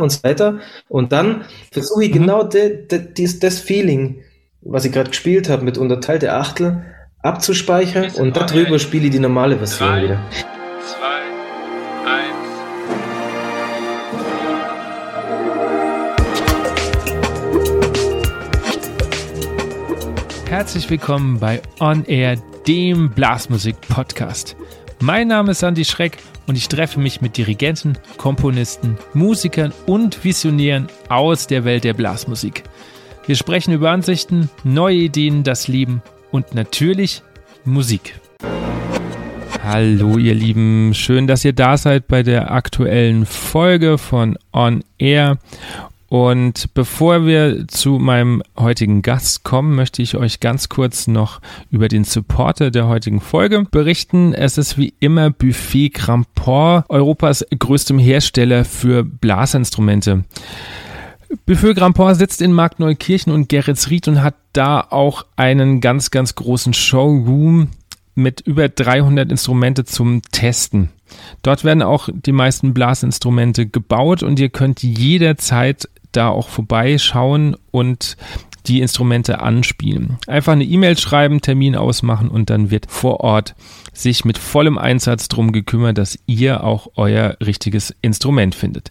und so weiter. Und dann versuche ich genau de, dies, das Feeling, was ich gerade gespielt habe, mit unterteilte Achtel abzuspeichern und darüber spiele ich die normale Version wieder. Herzlich willkommen bei On Air dem Blasmusik-Podcast. Mein Name ist Andy Schreck und ich treffe mich mit Dirigenten, Komponisten, Musikern und Visionären aus der Welt der Blasmusik. Wir sprechen über Ansichten, neue Ideen, das Leben und natürlich Musik. Hallo ihr Lieben, schön, dass ihr da seid bei der aktuellen Folge von On Air. Und bevor wir zu meinem heutigen Gast kommen, möchte ich euch ganz kurz noch über den Supporter der heutigen Folge berichten. Es ist wie immer Buffet Grandport, Europas größtem Hersteller für Blasinstrumente. Buffet Grandport sitzt in Markneukirchen und Geretsried und hat da auch einen ganz, ganz großen Showroom mit über 300 Instrumente zum Testen. Dort werden auch die meisten Blasinstrumente gebaut und ihr könnt jederzeit da auch vorbeischauen und die Instrumente anspielen. Einfach eine E-Mail schreiben, Termin ausmachen und dann wird vor Ort sich mit vollem Einsatz darum gekümmert, dass ihr auch euer richtiges Instrument findet.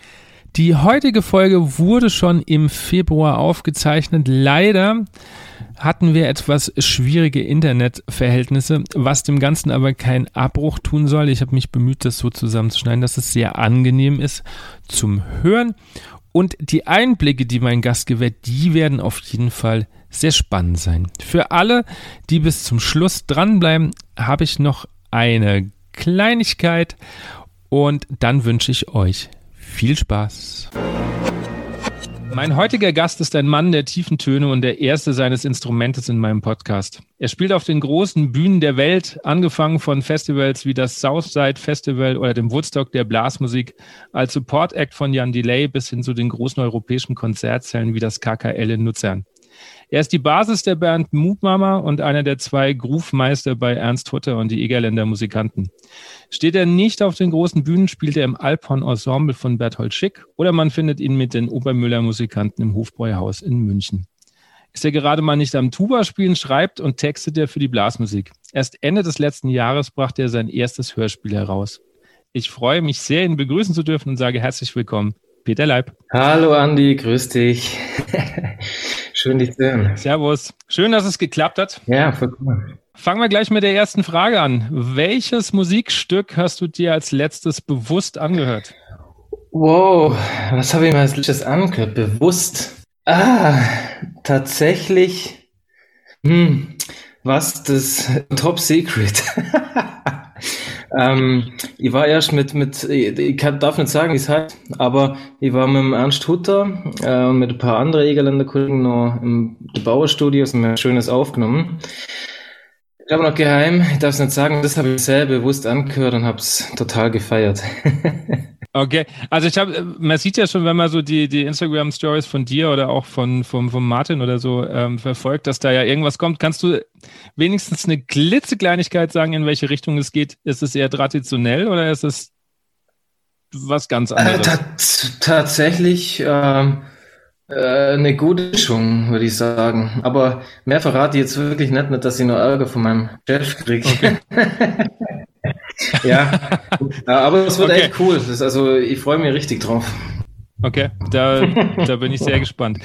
Die heutige Folge wurde schon im Februar aufgezeichnet. Leider hatten wir etwas schwierige Internetverhältnisse, was dem Ganzen aber keinen Abbruch tun soll. Ich habe mich bemüht, das so zusammenzuschneiden, dass es sehr angenehm ist zum Hören. Und die Einblicke, die mein Gast gewährt, die werden auf jeden Fall sehr spannend sein. Für alle, die bis zum Schluss dranbleiben, habe ich noch eine Kleinigkeit und dann wünsche ich euch viel Spaß. Mein heutiger Gast ist ein Mann der tiefen Töne und der erste seines Instrumentes in meinem Podcast. Er spielt auf den großen Bühnen der Welt, angefangen von Festivals wie das Southside Festival oder dem Woodstock der Blasmusik, als Support Act von Jan Delay bis hin zu den großen europäischen Konzertzellen wie das KKL in Luzern. Er ist die Basis der Band Mutmama und einer der zwei Groove-Meister bei Ernst Hutter und die Egerländer Musikanten. Steht er nicht auf den großen Bühnen, spielt er im Alphorn Ensemble von Berthold Schick oder man findet ihn mit den Obermüller Musikanten im Hofbräuhaus in München. Ist er gerade mal nicht am Tuba spielen, schreibt und textet er für die Blasmusik. Erst Ende des letzten Jahres brachte er sein erstes Hörspiel heraus. Ich freue mich sehr, ihn begrüßen zu dürfen und sage herzlich willkommen, Peter Leib. Hallo Andi, grüß dich. Schön, dich zu hören. Servus. Schön, dass es geklappt hat. Ja, voll cool. Fangen wir gleich mit der ersten Frage an. Welches Musikstück hast du dir als letztes bewusst angehört? Wow, was habe ich mir als letztes angehört? Bewusst. Ah, tatsächlich. Hm, was das Top Secret. Ähm, ich war erst mit, mit ich kann, darf nicht sagen, wie es heißt, aber ich war mit dem Ernst Hutter äh, und mit ein paar anderen Egerländer Kollegen noch im Bauerstudios und mir Schönes aufgenommen. Ich habe noch geheim, ich darf es nicht sagen, das habe ich sehr bewusst angehört und habe es total gefeiert. Okay, also ich habe, man sieht ja schon, wenn man so die, die Instagram-Stories von dir oder auch von, von, von Martin oder so ähm, verfolgt, dass da ja irgendwas kommt. Kannst du wenigstens eine klitzekleinigkeit sagen, in welche Richtung es geht? Ist es eher traditionell oder ist es was ganz anderes? Äh, tatsächlich ähm, äh, eine gute Mischung, würde ich sagen. Aber mehr verrate ich jetzt wirklich nicht, nicht dass ich nur Ärger von meinem Chef kriege. Okay. ja, aber es wird okay. echt cool. Das, also ich freue mich richtig drauf. Okay, da, da bin ich sehr gespannt.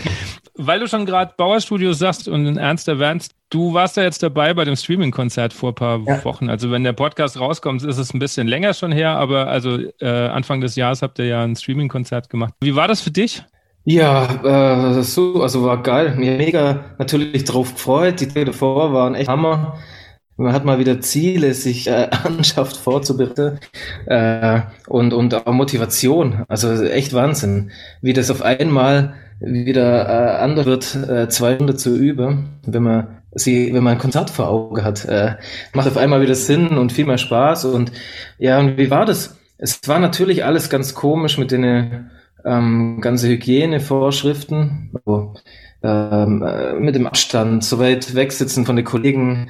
Weil du schon gerade Bauerstudios sagst und in Ernst erwähnst, du warst ja jetzt dabei bei dem Streaming-Konzert vor ein paar ja. Wochen. Also wenn der Podcast rauskommt, ist es ein bisschen länger schon her, aber also äh, Anfang des Jahres habt ihr ja ein Streaming-Konzert gemacht. Wie war das für dich? Ja, äh, so, also war geil. Mir mega natürlich drauf gefreut. Die Tage davor waren echt Hammer. Man hat mal wieder Ziele, sich äh, anschafft, vorzubereiten äh, und, und auch Motivation. Also echt Wahnsinn, wie das auf einmal wieder äh, anders wird, äh, zwei Stunden zu üben, wenn man sie, wenn man ein Konzert vor Augen hat. Äh, macht auf einmal wieder Sinn und viel mehr Spaß. Und ja, und wie war das? Es war natürlich alles ganz komisch mit den ähm, ganze Hygienevorschriften, also, ähm, äh, mit dem Abstand, so weit wegsitzen von den Kollegen,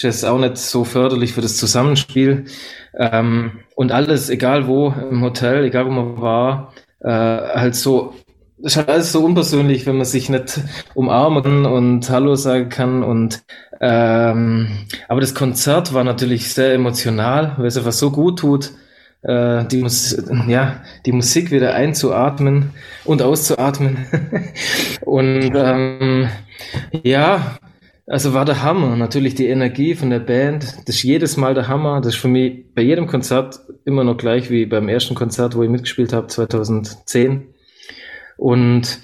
ist auch nicht so förderlich für das Zusammenspiel. Ähm, und alles, egal wo im Hotel, egal wo man war, äh, halt so, ist halt alles so unpersönlich, wenn man sich nicht umarmen und Hallo sagen kann. Und ähm, aber das Konzert war natürlich sehr emotional, weil es einfach so gut tut, äh, die, Mus ja, die Musik wieder einzuatmen und auszuatmen. und ähm, ja, also war der Hammer. Natürlich die Energie von der Band. Das ist jedes Mal der Hammer. Das ist für mich bei jedem Konzert immer noch gleich wie beim ersten Konzert, wo ich mitgespielt habe, 2010. Und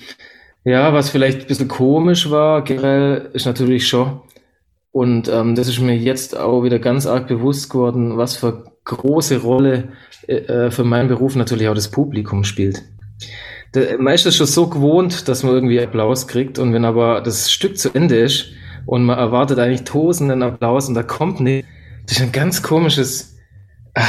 ja, was vielleicht ein bisschen komisch war, generell, ist natürlich schon, und ähm, das ist mir jetzt auch wieder ganz arg bewusst geworden, was für große Rolle äh, äh für meinen Beruf natürlich auch das Publikum spielt. Der, man ist das schon so gewohnt, dass man irgendwie Applaus kriegt und wenn aber das Stück zu Ende ist und man erwartet eigentlich tosenden Applaus und da kommt nicht, das ist ein ganz komisches, ah,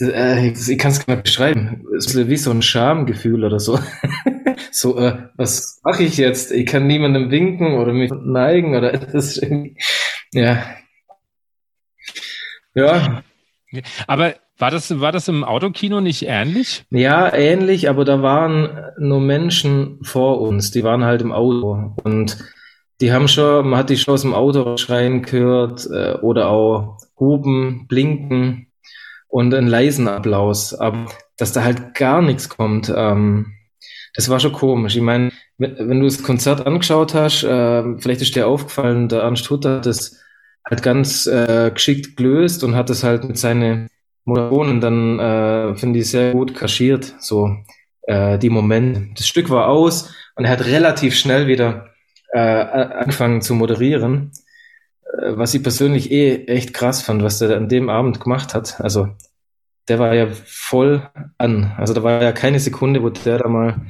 äh, ich kann es gar nicht beschreiben, es ist wie so ein Schamgefühl oder so. so, äh, was mache ich jetzt? Ich kann niemandem winken oder mich neigen oder das ist irgendwie, ja. Ja. Aber war das, war das im Autokino nicht ähnlich? Ja, ähnlich, aber da waren nur Menschen vor uns, die waren halt im Auto und die haben schon, man hat die schon aus dem Auto schreien gehört äh, oder auch hupen, blinken und einen leisen Applaus, aber dass da halt gar nichts kommt, ähm, das war schon komisch. Ich meine, wenn, wenn du das Konzert angeschaut hast, äh, vielleicht ist dir aufgefallen, der Ernst Hutter hat das halt ganz äh, geschickt gelöst und hat das halt mit seinen Moderationen dann, äh, finde ich, sehr gut kaschiert, so äh, die Momente. Das Stück war aus und er hat relativ schnell wieder äh, angefangen zu moderieren, äh, was ich persönlich eh echt krass fand, was der an dem Abend gemacht hat. Also der war ja voll an. Also da war ja keine Sekunde, wo der da mal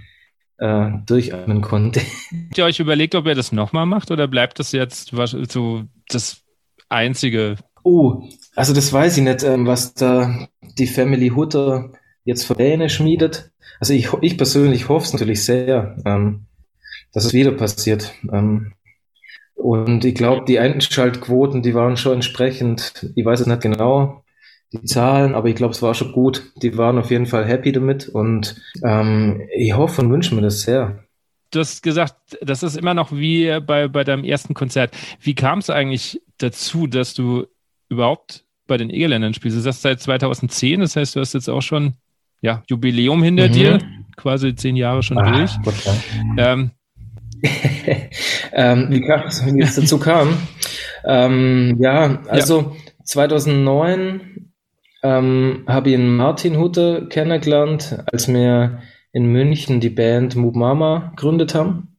äh, durchatmen konnte. Habt ihr euch überlegt, ob ihr das nochmal macht oder bleibt das jetzt so das einzige Oh, also das weiß ich nicht, ähm, was da die Family Hutter jetzt für Pläne schmiedet. Also ich, ich persönlich hoffe es natürlich sehr, ähm, dass es wieder passiert. Ähm, und ich glaube, die Einschaltquoten, die waren schon entsprechend, ich weiß es nicht genau, die Zahlen, aber ich glaube, es war schon gut. Die waren auf jeden Fall happy damit und ähm, ich hoffe und wünsche mir das sehr. Du hast gesagt, das ist immer noch wie bei, bei deinem ersten Konzert. Wie kam es eigentlich dazu, dass du überhaupt bei den Egerländern spielst. Du sagst seit 2010, das heißt, du hast jetzt auch schon ja, Jubiläum hinter mhm. dir, quasi zehn Jahre schon ah, durch. Ähm, ähm, wie, kam, wie es dazu kam? ähm, ja, also ja. 2009 ähm, habe ich einen Martin Hutter kennengelernt, als wir in München die Band Moob Mama gegründet haben.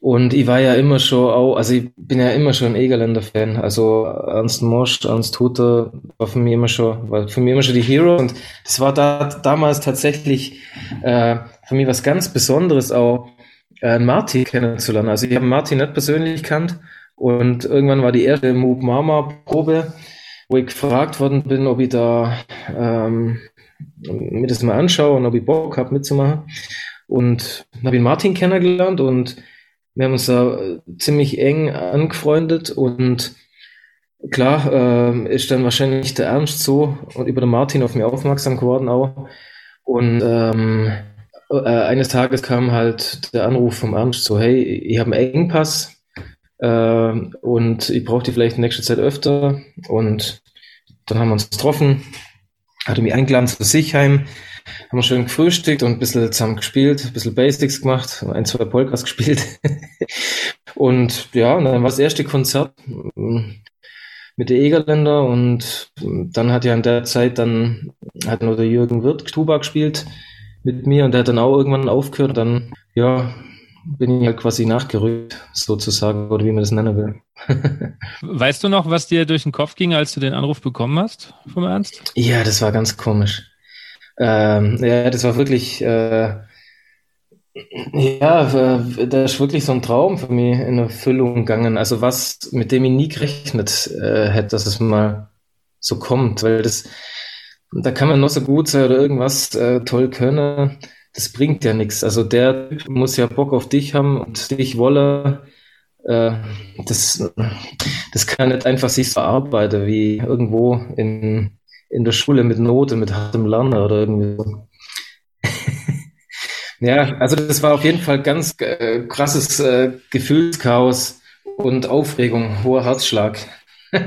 Und ich war ja immer schon auch, also ich bin ja immer schon ein Egerländer-Fan. Also Ernst Mosch, Ernst Hutter war für mich immer schon, war für mich immer schon die Hero. Und das war da damals tatsächlich äh, für mich was ganz Besonderes auch, äh, Martin kennenzulernen. Also ich habe Martin nicht persönlich kannt und irgendwann war die erste Moob Mama Probe, wo ich gefragt worden bin, ob ich da ähm, mir das mal anschaue und ob ich Bock habe mitzumachen. Und habe ich Martin kennengelernt und wir haben uns da äh, ziemlich eng angefreundet und klar äh, ist dann wahrscheinlich der Ernst so und über den Martin auf mich aufmerksam geworden auch. Und ähm, äh, eines Tages kam halt der Anruf vom Ernst so, hey, ich habe einen Engpass äh, und ich brauche die vielleicht in nächster Zeit öfter. Und dann haben wir uns getroffen, hatte mich eingeladen zu sich heim haben wir schön gefrühstückt und ein bisschen zusammen gespielt, ein bisschen Basics gemacht, ein, zwei Polkas gespielt. und ja, und dann war das erste Konzert mm, mit der Egerländer und dann hat ja in der Zeit dann, hat nur der Jürgen Wirth Tuba gespielt mit mir und der hat dann auch irgendwann aufgehört. Dann, ja, bin ich halt quasi nachgerückt, sozusagen, oder wie man das nennen will. weißt du noch, was dir durch den Kopf ging, als du den Anruf bekommen hast vom Ernst? Ja, das war ganz komisch. Ähm, ja, das war wirklich, äh, ja, das ist wirklich so ein Traum für mich in Erfüllung gegangen. Also was, mit dem ich nie gerechnet äh, hätte, dass es mal so kommt, weil das, da kann man noch so gut sein oder irgendwas äh, toll können. Das bringt ja nichts. Also der muss ja Bock auf dich haben und dich wolle äh, das, das kann nicht einfach sich so arbeiten wie irgendwo in, in der Schule mit Note, mit hartem Lernen oder irgendwie so. ja, also das war auf jeden Fall ganz äh, krasses äh, Gefühlschaos und Aufregung, hoher Herzschlag.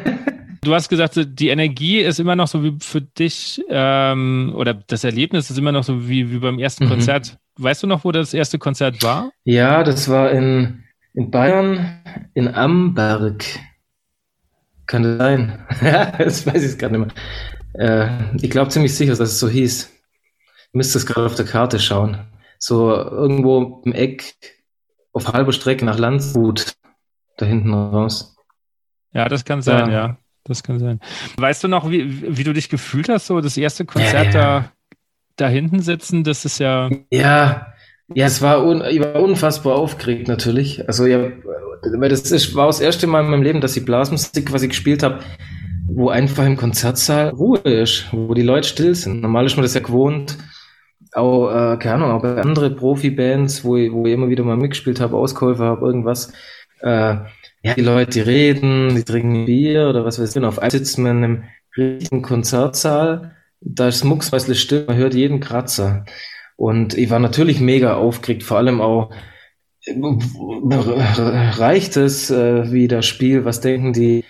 Du hast gesagt, die Energie ist immer noch so wie für dich, ähm, oder das Erlebnis ist immer noch so wie, wie beim ersten mhm. Konzert. Weißt du noch, wo das erste Konzert war? Ja, das war in, in Bayern, in Amberg. Kann das sein? das weiß ich gerade nicht mehr. Äh, ich glaube ziemlich sicher, dass es so hieß. Du müsstest gerade auf der Karte schauen. So irgendwo im Eck auf halber Strecke nach Landshut, da hinten raus. Ja, das kann sein, ja. ja. Das kann sein. Weißt du noch, wie, wie du dich gefühlt hast, so das erste Konzert ja, ja. da, da hinten sitzen? Das ist ja. Ja, ja, es war, un, ich war unfassbar aufgeregt natürlich. Also ja, weil das ist, war das erste Mal in meinem Leben, dass ich Blasmusik quasi gespielt habe, wo einfach im Konzertsaal Ruhe ist, wo die Leute still sind. Normal ist man das ja gewohnt. Auch, äh, keine Ahnung, auch bei anderen Profibands, wo ich, wo ich immer wieder mal mitgespielt habe, Auskäufer habe, irgendwas. Äh, ja, die Leute, die reden, die trinken Bier oder was weiß ich. Und auf einmal sitzt man in einem richtigen Konzertsaal, da ist mucksmäßig still, man hört jeden Kratzer. Und ich war natürlich mega aufgeregt, vor allem auch, reicht es äh, wie das Spiel? Was denken die,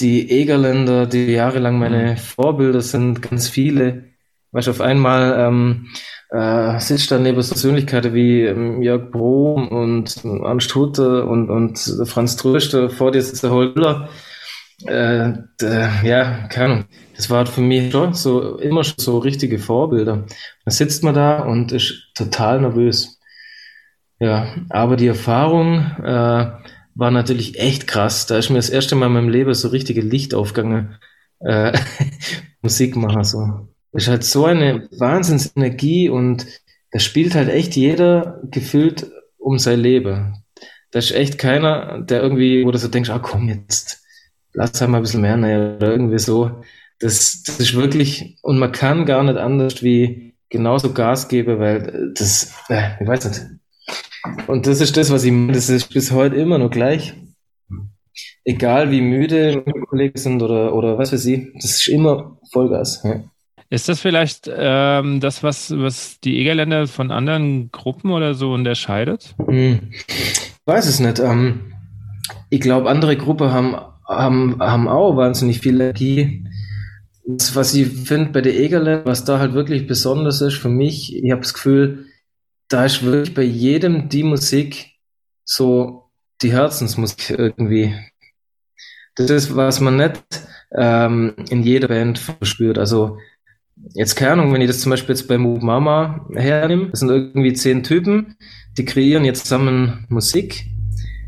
die Egerländer, die jahrelang meine mhm. Vorbilder sind, ganz viele. Weißt auf einmal ähm, äh, sitzt dann neben Persönlichkeiten wie ähm, Jörg Brom und Ernst Hutte und, und Franz Tröster, vor dir sitzt der Holder. Äh, ja, keine Ahnung. Das war für mich schon so immer schon so richtige Vorbilder. Da sitzt man da und ist total nervös. Ja, aber die Erfahrung äh, war natürlich echt krass. Da ist mir das erste Mal in meinem Leben so richtige Licht aufgegangen. Äh, Musik machen so. Ist halt so eine Wahnsinnsenergie und da spielt halt echt jeder gefühlt um sein Leben. Da ist echt keiner, der irgendwie, wo du so denkst, ah komm jetzt, lass halt mal ein bisschen mehr, naja, oder irgendwie so. Das, das ist wirklich, und man kann gar nicht anders wie genauso Gas geben, weil das, äh, ich weiß nicht. Und das ist das, was ich meine, das ist bis heute immer noch gleich. Egal wie müde Kollegen sind oder, oder was weiß ich, das ist immer Vollgas. Ja. Ist das vielleicht ähm, das, was, was die Egerländer von anderen Gruppen oder so unterscheidet? Hm. Ich weiß es nicht. Ähm, ich glaube, andere Gruppen haben, haben, haben auch wahnsinnig viel Energie. Das, was ich finde bei den Egerländern, was da halt wirklich besonders ist für mich, ich habe das Gefühl, da ist wirklich bei jedem die Musik so die Herzensmusik irgendwie. Das ist, was man nicht ähm, in jeder Band verspürt. Also jetzt keine Ahnung, wenn ich das zum Beispiel jetzt bei Move Mama hernehme, das sind irgendwie zehn Typen, die kreieren jetzt zusammen Musik,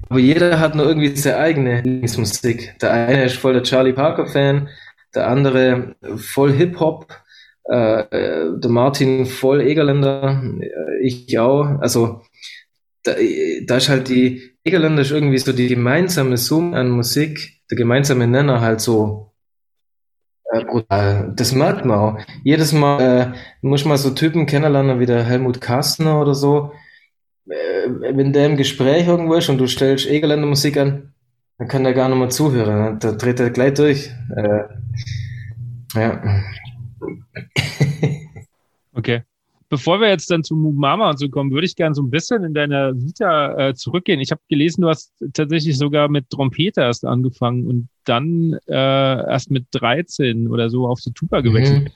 aber jeder hat nur irgendwie seine eigene Lieblingsmusik. Der eine ist voll der Charlie Parker Fan, der andere voll Hip Hop, äh, äh, der Martin voll Egerländer, äh, ich auch. Also da, da ist halt die Egerländer ist irgendwie so die gemeinsame Summe an Musik, der gemeinsame Nenner halt so äh, brutal. Das merkt man auch. Jedes Mal äh, muss man so Typen kennenlernen wie der Helmut Kastner oder so. Äh, wenn der im Gespräch irgendwo ist und du stellst Egerländer Musik an, dann kann der gar nicht mehr zuhören. Ne? Da dreht er gleich durch. Äh, ja. okay. Bevor wir jetzt dann zu Mama und so kommen, würde ich gerne so ein bisschen in deiner Vita äh, zurückgehen. Ich habe gelesen, du hast tatsächlich sogar mit Trompete erst angefangen und dann äh, erst mit 13 oder so auf die Tuba gewechselt. Mhm.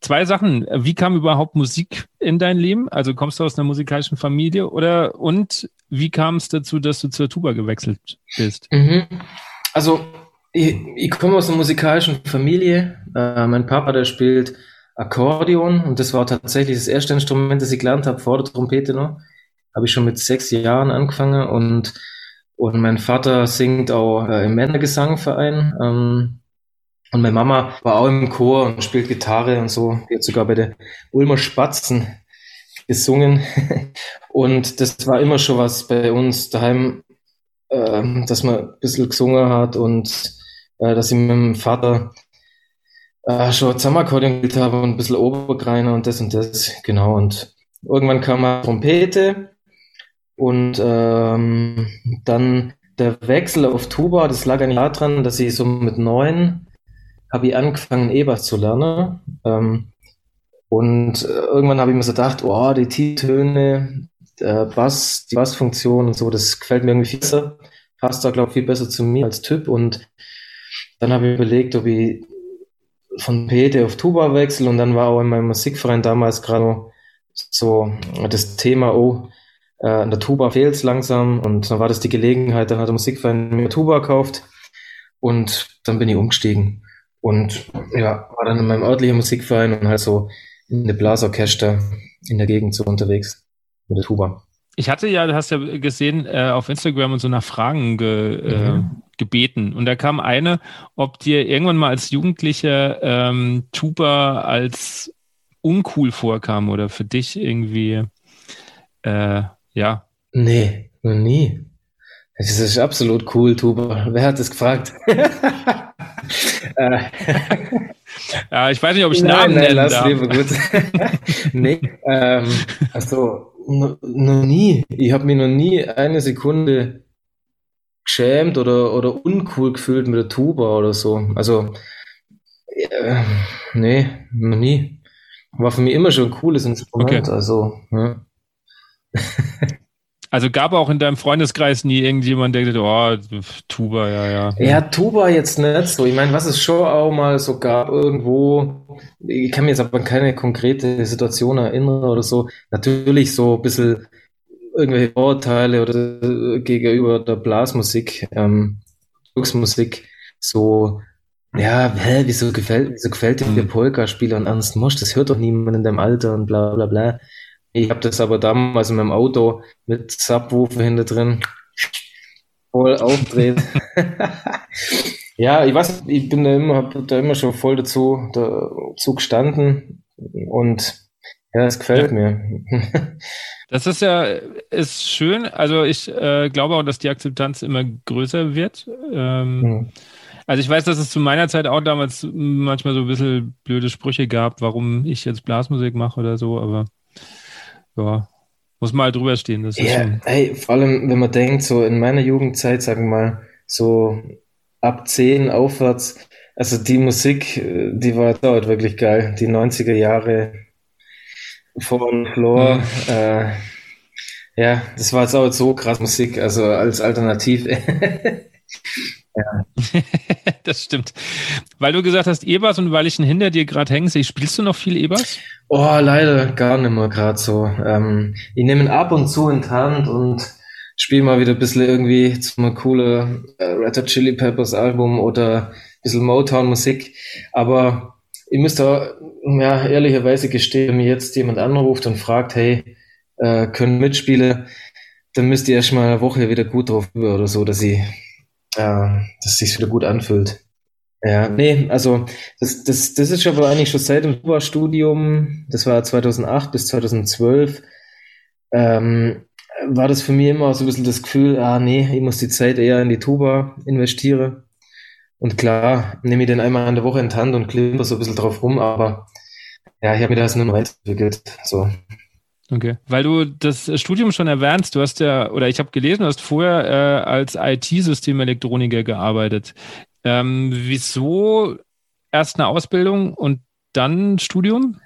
Zwei Sachen. Wie kam überhaupt Musik in dein Leben? Also kommst du aus einer musikalischen Familie oder und wie kam es dazu, dass du zur Tuba gewechselt bist? Mhm. Also ich, ich komme aus einer musikalischen Familie. Äh, mein Papa, der spielt Akkordeon und das war tatsächlich das erste Instrument, das ich gelernt habe vor der Trompete noch. Habe ich schon mit sechs Jahren angefangen und und mein Vater singt auch äh, im Männergesangverein. Ähm, und meine Mama war auch im Chor und spielt Gitarre und so. Die hat sogar bei der Ulmer Spatzen gesungen. und das war immer schon was bei uns daheim, äh, dass man ein bisschen gesungen hat und äh, dass ich mit meinem Vater äh, schon Zusammenakkordeon gespielt habe und ein bisschen Obergreiner und das und das, genau. Und irgendwann kam mal Trompete und ähm, dann der Wechsel auf Tuba, das lag eigentlich daran, dass ich so mit neun habe ich angefangen, E-Bass zu lernen. Ähm, und äh, irgendwann habe ich mir so gedacht, oh, die T-Töne, Bass, die Bassfunktion und so, das gefällt mir irgendwie viel besser. Passt da, glaube ich, viel besser zu mir als Typ. Und dann habe ich überlegt, ob ich von Pete auf Tuba wechsle. Und dann war auch in meinem Musikverein damals gerade so das Thema, oh, äh, an der Tuba fehlt es langsam. Und dann war das die Gelegenheit, dann hat der Musikverein mir Tuba gekauft. Und dann bin ich umgestiegen. Und ja, war dann in meinem örtlichen Musikverein und halt so in der Blasorchester in der Gegend so unterwegs mit der Tuba. Ich hatte ja, du hast ja gesehen, äh, auf Instagram und so nach Fragen ge, äh, mhm. Gebeten. Und da kam eine, ob dir irgendwann mal als Jugendlicher ähm, Tuba als uncool vorkam oder für dich irgendwie, äh, ja. Nee, noch nie. Das ist absolut cool, Tuba. Wer hat das gefragt? Ja, ich weiß nicht, ob ich Namen nein, nennen lass darf. Lieber gut. nee, ähm, also noch nie. Ich habe mich noch nie eine Sekunde geschämt oder, oder uncool gefühlt mit der Tuba oder so. Also, äh, nee, noch nie. War für mich immer schon ein cooles Instrument. Okay. Also, ja. Also gab auch in deinem Freundeskreis nie irgendjemand, der gesagt oh, Tuba, ja, ja. Ja, Tuba jetzt nicht so. Ich meine, was es schon auch mal so gab irgendwo, ich kann mir jetzt aber keine konkrete Situation erinnern oder so. Natürlich so ein bisschen irgendwelche Vorurteile oder gegenüber der Blasmusik, ähm, Volksmusik, so, ja, hä, wieso gefällt, wieso gefällt dir Polka-Spieler und Ernst Mosch? Das hört doch niemand in deinem Alter und bla, bla, bla. Ich habe das aber damals in meinem Auto mit Subwoofer hinter drin voll aufdreht. ja, ich weiß, ich bin da immer, habe da immer schon voll dazu, dazu gestanden und ja, es gefällt mir. das ist ja, ist schön. Also ich äh, glaube auch, dass die Akzeptanz immer größer wird. Ähm, mhm. Also ich weiß, dass es zu meiner Zeit auch damals manchmal so ein bisschen blöde Sprüche gab, warum ich jetzt Blasmusik mache oder so, aber ja, muss mal halt drüber stehen. Das ja, schon... ey, vor allem, wenn man denkt, so in meiner Jugendzeit, sagen wir mal, so ab 10 aufwärts, also die Musik, äh, die war dort wirklich geil. Die 90er Jahre von Floor, mhm. äh, ja, das war jetzt auch so krass Musik, also als Alternativ. Ja. das stimmt. Weil du gesagt hast E-Bass und weil ich hinter dir gerade hänge, spielst du noch viel E-Bass? Oh, leider gar nicht mehr gerade so. Ähm, ich nehme ihn ab und zu in die Hand und spiele mal wieder ein bisschen irgendwie zum coole äh, Red Hot Chili Peppers Album oder ein bisschen Motown-Musik. Aber ich müsste ja, ehrlicherweise gestehen, wenn mir jetzt jemand anruft und fragt, hey, äh, können Mitspiele, dann müsst ihr erst mal eine Woche wieder gut drauf über oder so, dass ich äh, dass sich wieder gut anfühlt. Ja, nee, also das, das, das ist aber eigentlich schon seit dem Tuba-Studium, das war 2008 bis 2012, ähm, war das für mich immer so ein bisschen das Gefühl, ah nee, ich muss die Zeit eher in die Tuba investieren. Und klar, nehme ich den einmal in der Woche in die Hand und klimper so ein bisschen drauf rum, aber ja, ich habe mir das nur noch weiterentwickelt. So. Okay, weil du das Studium schon erwähnst, du hast ja, oder ich habe gelesen, du hast vorher äh, als IT-Systemelektroniker gearbeitet. Ähm, wieso erst eine Ausbildung und dann Studium?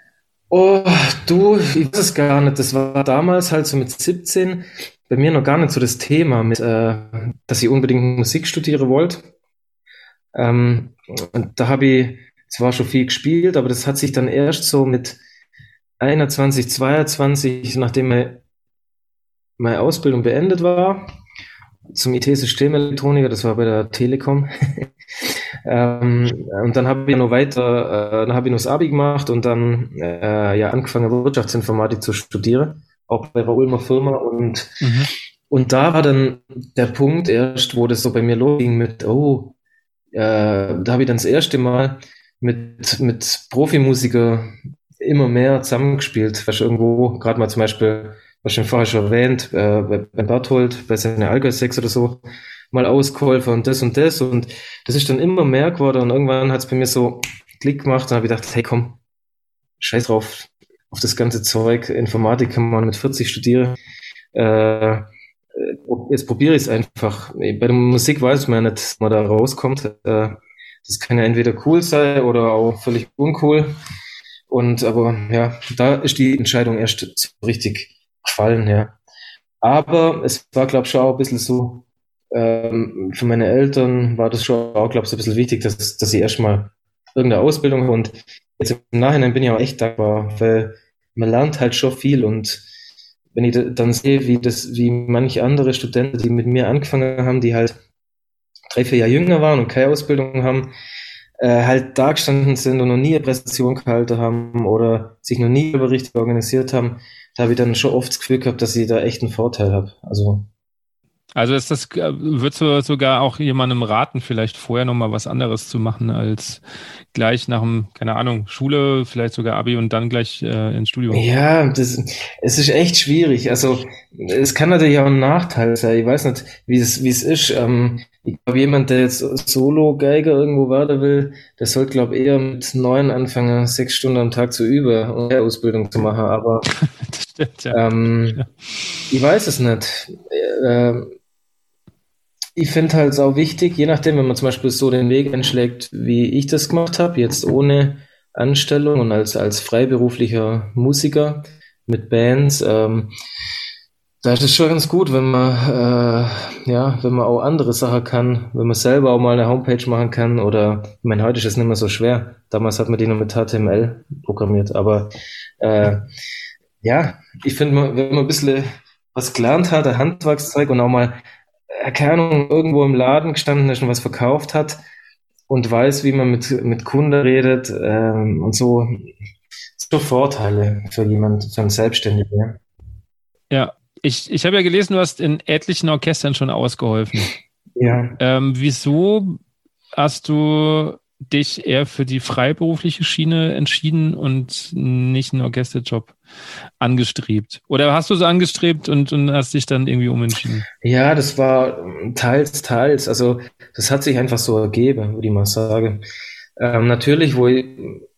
Oh, du, ich weiß es gar nicht. Das war damals halt so mit 17 bei mir noch gar nicht so das Thema, mit, äh, dass ich unbedingt Musik studieren wollte. Ähm, und da habe ich zwar schon viel gespielt, aber das hat sich dann erst so mit 21, 22, nachdem meine, meine Ausbildung beendet war, zum IT-Systemelektroniker, das war bei der Telekom. ähm, und dann habe ich noch weiter, äh, dann habe ich noch das Abi gemacht und dann äh, ja angefangen Wirtschaftsinformatik zu studieren, auch bei der Ulmer Firma und mhm. und da war dann der Punkt erst, wo das so bei mir losging mit, oh, äh, da habe ich dann das erste Mal mit mit Profimusiker immer mehr zusammengespielt. Was irgendwo, gerade mal zum Beispiel, was schon vorher schon erwähnt, äh, bei Berthold, bei seiner Allgäu 6 oder so, mal Auskäufer und das und das. Und das ist dann immer mehr geworden. Und irgendwann hat es bei mir so Klick gemacht. Und habe ich gedacht, hey komm, scheiß drauf, auf das ganze Zeug. Informatik kann man mit 40 studieren. Äh, jetzt probiere ich es einfach. Bei der Musik weiß man ja nicht, was man da rauskommt. Äh, das kann ja entweder cool sein oder auch völlig uncool. Und aber ja, da ist die Entscheidung erst so richtig gefallen, ja. Aber es war, glaube ich, schon auch ein bisschen so, ähm, für meine Eltern war das schon auch, glaube ich, so ein bisschen wichtig, dass, dass sie erstmal irgendeine Ausbildung haben. Und jetzt im Nachhinein bin ich auch echt dankbar, weil man lernt halt schon viel und wenn ich dann sehe, wie das, wie manche andere Studenten, die mit mir angefangen haben, die halt drei, vier Jahre jünger waren und keine Ausbildung haben, äh, halt da gestanden sind und noch nie eine Präsentation gehalten haben oder sich noch nie über richtig organisiert haben, da habe ich dann schon oft das Gefühl gehabt, dass ich da echt einen Vorteil habe. Also also ist das, äh, würdest du sogar auch jemandem raten, vielleicht vorher nochmal was anderes zu machen, als gleich nach dem, keine Ahnung, Schule, vielleicht sogar Abi und dann gleich äh, ins Studium? Ja, das, es ist echt schwierig. Also es kann natürlich auch ein Nachteil sein. Ich weiß nicht, wie es, wie es ist. Ähm, ich glaube, jemand, der jetzt Solo-Geiger irgendwo werden will, der sollte, glaube ich, eher mit neun anfangen, sechs Stunden am Tag zu üben und Ausbildung zu machen. Aber stimmt, ja. Ähm, ich weiß es nicht. Äh, ich finde halt auch wichtig, je nachdem, wenn man zum Beispiel so den Weg einschlägt, wie ich das gemacht habe, jetzt ohne Anstellung und als, als freiberuflicher Musiker mit Bands, ähm, da ist es schon ganz gut, wenn man, äh, ja, wenn man auch andere Sachen kann, wenn man selber auch mal eine Homepage machen kann oder, ich meine, heute ist es nicht mehr so schwer. Damals hat man die nur mit HTML programmiert, aber äh, ja, ich finde, wenn man ein bisschen was gelernt hat, ein Handwerkszeug und auch mal keine Ahnung, irgendwo im Laden gestanden ist und was verkauft hat und weiß, wie man mit, mit Kunden redet ähm, und so. So Vorteile für jemanden, für einen Selbstständigen. Ja, ich, ich habe ja gelesen, du hast in etlichen Orchestern schon ausgeholfen. Ja. Ähm, wieso hast du dich eher für die freiberufliche Schiene entschieden und nicht einen Orchesterjob angestrebt? Oder hast du es angestrebt und, und hast dich dann irgendwie umentschieden? Ja, das war teils, teils. Also das hat sich einfach so ergeben, würde ich mal sagen. Ähm, natürlich, wo ich,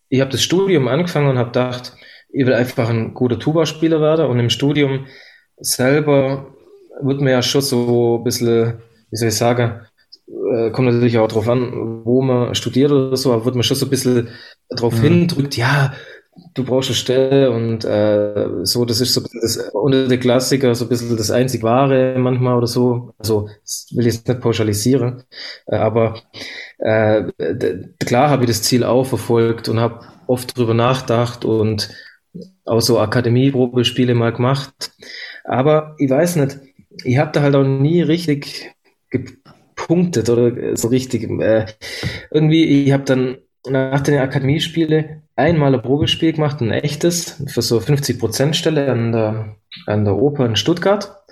ich habe das Studium angefangen und habe gedacht, ich will einfach ein guter Tuba-Spieler werden und im Studium selber wird mir ja schon so ein bisschen, wie soll ich sagen, äh, kommt natürlich auch drauf an, wo man studiert oder so, aber wird man schon so ein bisschen darauf mhm. hindrückt, ja, du brauchst eine Stelle und äh, so, das ist so das, unter der Klassiker so ein bisschen das einzig Wahre manchmal oder so. Also das will ich jetzt nicht pauschalisieren, äh, aber äh, klar habe ich das Ziel auch verfolgt und habe oft drüber nachgedacht und auch so Akademieprobespiele mal gemacht. Aber ich weiß nicht, ich habe da halt auch nie richtig gepunktet oder so richtig. Äh, irgendwie, ich habe dann nach den Akademiespiele einmal ein Probespiel gemacht, ein echtes, für so 50% Stelle an der, an der Oper in Stuttgart.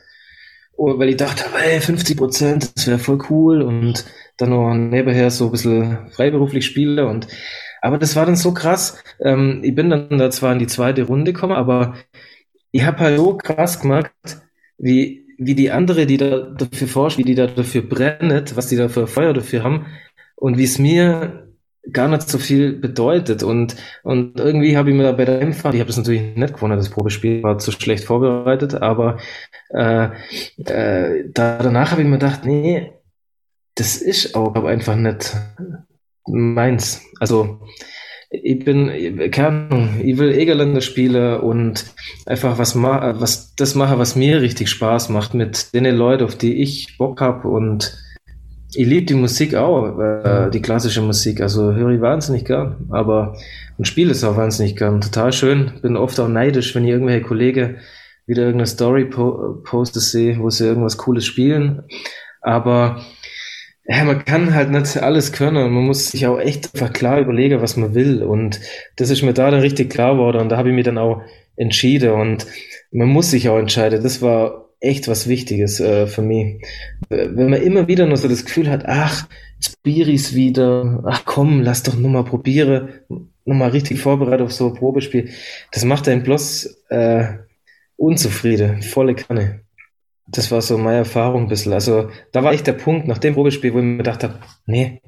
Und weil ich dachte, hey, 50 das wäre voll cool und dann noch nebenher so ein bisschen freiberuflich spiele und aber das war dann so krass. Ähm, ich bin dann da zwar in die zweite Runde gekommen, aber ich habe halt so krass gemerkt, wie, wie die andere, die da dafür forscht, wie die da dafür brennt, was die da für Feuer dafür haben und wie es mir gar nicht so viel bedeutet. Und, und irgendwie habe ich mir da bei der Heimfahrt, ich habe das natürlich nicht gewonnen, das Probespiel war zu schlecht vorbereitet, aber äh, äh, da, danach habe ich mir gedacht, nee, das ist auch einfach nicht meins. Also ich bin, keine Ahnung, ich will Egerländer spielen und einfach was, ma was das machen, was mir richtig Spaß macht mit den Leuten, auf die ich Bock habe und ich liebe die Musik auch, äh, die klassische Musik. Also höre ich wahnsinnig gern. Aber und spiele es auch wahnsinnig gern. Total schön. Bin oft auch neidisch, wenn ich irgendwelche Kollegen wieder irgendeine Story po poste sehe, wo sie irgendwas Cooles spielen. Aber ja, man kann halt nicht alles können. Man muss sich auch echt einfach klar überlegen, was man will. Und das ist mir da dann richtig klar geworden. Und da habe ich mich dann auch entschieden. Und man muss sich auch entscheiden. Das war echt was Wichtiges äh, für mich. Wenn man immer wieder nur so das Gefühl hat, ach, Biris wieder, ach komm, lass doch nur mal probiere, nur mal richtig vorbereitet auf so ein Probespiel, das macht einen bloß äh, unzufrieden, volle Kanne. Das war so meine Erfahrung ein bisschen. Also da war echt der Punkt nach dem Probespiel, wo ich mir gedacht habe, nee,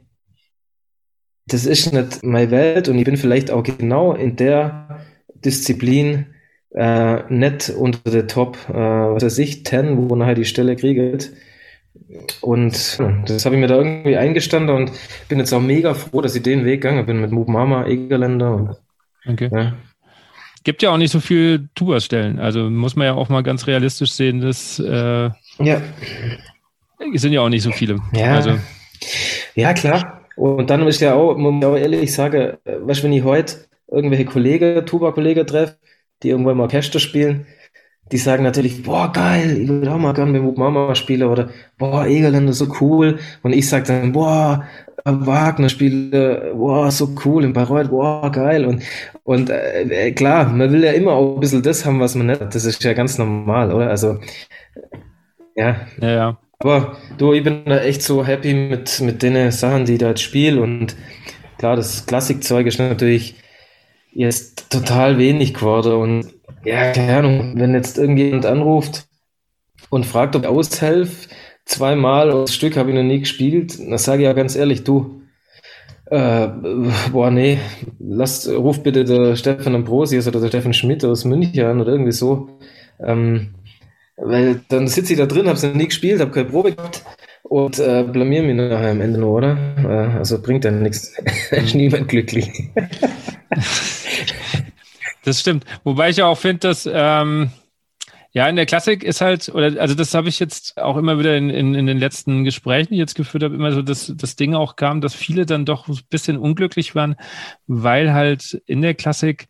das ist nicht meine Welt und ich bin vielleicht auch genau in der Disziplin äh, nicht unter der Top, äh, was weiß ich, 10, wo nachher die Stelle kriegt. Und das habe ich mir da irgendwie eingestanden und bin jetzt auch mega froh, dass ich den Weg gegangen bin mit Move Mama, Egerländer und okay. ja. Gibt ja auch nicht so viel Tuba-Stellen. Also muss man ja auch mal ganz realistisch sehen, dass äh, ja. es sind ja auch nicht so viele. Ja. Also. ja, klar. Und dann ist ja auch, muss ich auch ehrlich sagen, weißt wenn ich heute irgendwelche Kollegen, Tuba-Kollegen treffe, die irgendwo im Orchester spielen, die sagen natürlich, boah, geil, ich würde auch mal gerne mit Mama spielen oder boah, Egerländer, so cool. Und ich sage dann, boah, Wagner spiele, boah, so cool in Bayreuth, boah, geil. Und, und äh, klar, man will ja immer auch ein bisschen das haben, was man nicht hat. Das ist ja ganz normal, oder? Also, ja. Ja, ja. Aber du, ich bin da echt so happy mit, mit den Sachen, die ich da jetzt spiele. Und klar, das Klassikzeug ist natürlich jetzt total wenig geworden. Und ja, keine Ahnung, wenn jetzt irgendjemand anruft und fragt, ob ich aushelfe, zweimal das Stück habe ich noch nie gespielt, dann sage ich ja ganz ehrlich, du, äh, boah, nee, lass, ruf bitte der Stefan Ambrosius oder der Stefan Schmidt aus München an oder irgendwie so. Ähm, weil dann sitze ich da drin, habe es noch nie gespielt, habe keine Probe gehabt und äh, blamier mich nachher am Ende nur, oder? Äh, also bringt dann nichts. ist niemand glücklich. Das stimmt. Wobei ich ja auch finde, dass ähm, ja in der Klassik ist halt, oder also das habe ich jetzt auch immer wieder in, in, in den letzten Gesprächen, die ich jetzt geführt habe, immer so dass das Ding auch kam, dass viele dann doch ein bisschen unglücklich waren, weil halt in der Klassik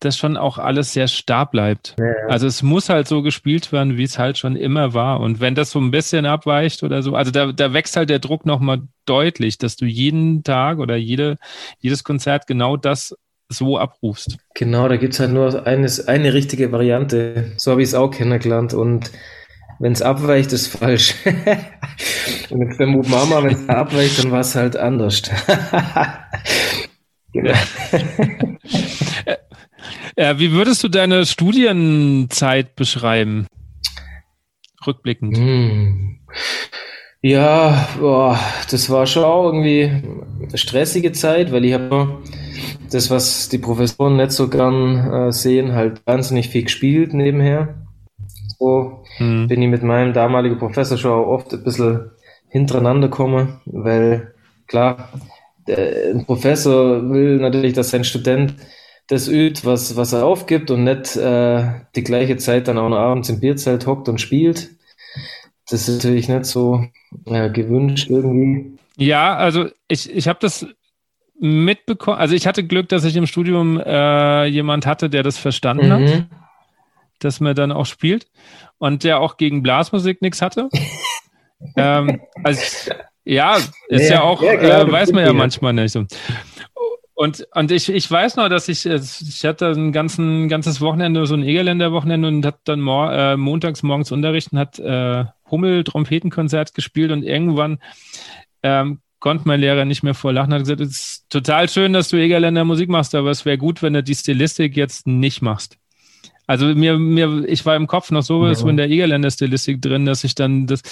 das schon auch alles sehr starr bleibt. Ja. Also es muss halt so gespielt werden, wie es halt schon immer war. Und wenn das so ein bisschen abweicht oder so, also da, da wächst halt der Druck nochmal deutlich, dass du jeden Tag oder jede, jedes Konzert genau das so abrufst. Genau, da gibt es halt nur eines, eine richtige Variante. So habe ich es auch kennengelernt und wenn es abweicht, ist falsch. und jetzt bei Move Mama, wenn es abweicht, dann war es halt anders. genau. ja, wie würdest du deine Studienzeit beschreiben? Rückblickend. Hm. Ja, boah, das war schon auch irgendwie eine stressige Zeit, weil ich habe das, was die Professoren nicht so gern äh, sehen, halt wahnsinnig viel gespielt nebenher. So mhm. bin ich mit meinem damaligen Professor schon oft ein bisschen hintereinander gekommen, weil klar, der, ein Professor will natürlich, dass sein Student das übt, was, was er aufgibt und nicht äh, die gleiche Zeit dann auch noch abends im Bierzelt hockt und spielt. Das ist natürlich nicht so äh, gewünscht irgendwie. Ja, also ich, ich habe das mitbekommen, also ich hatte Glück, dass ich im Studium äh, jemand hatte, der das verstanden mhm. hat, dass man dann auch spielt und der auch gegen Blasmusik nichts hatte. ähm, also ja, ist ja, ja auch, ja, klar, äh, weiß man ja manchmal nicht. Und, und ich, ich weiß noch, dass ich, ich hatte ein ganzen, ganzes Wochenende, so ein Egerländer-Wochenende und hat dann mor äh, montags morgens Unterricht und hat äh, Hummel-Trompetenkonzert gespielt und irgendwann ähm, konnte mein Lehrer nicht mehr vor lachen, hat gesagt, es ist total schön, dass du Egerländer Musik machst, aber es wäre gut, wenn du die Stilistik jetzt nicht machst. Also mir, mir, ich war im Kopf noch so, ja. so in der Egerländer Stilistik drin, dass ich dann das.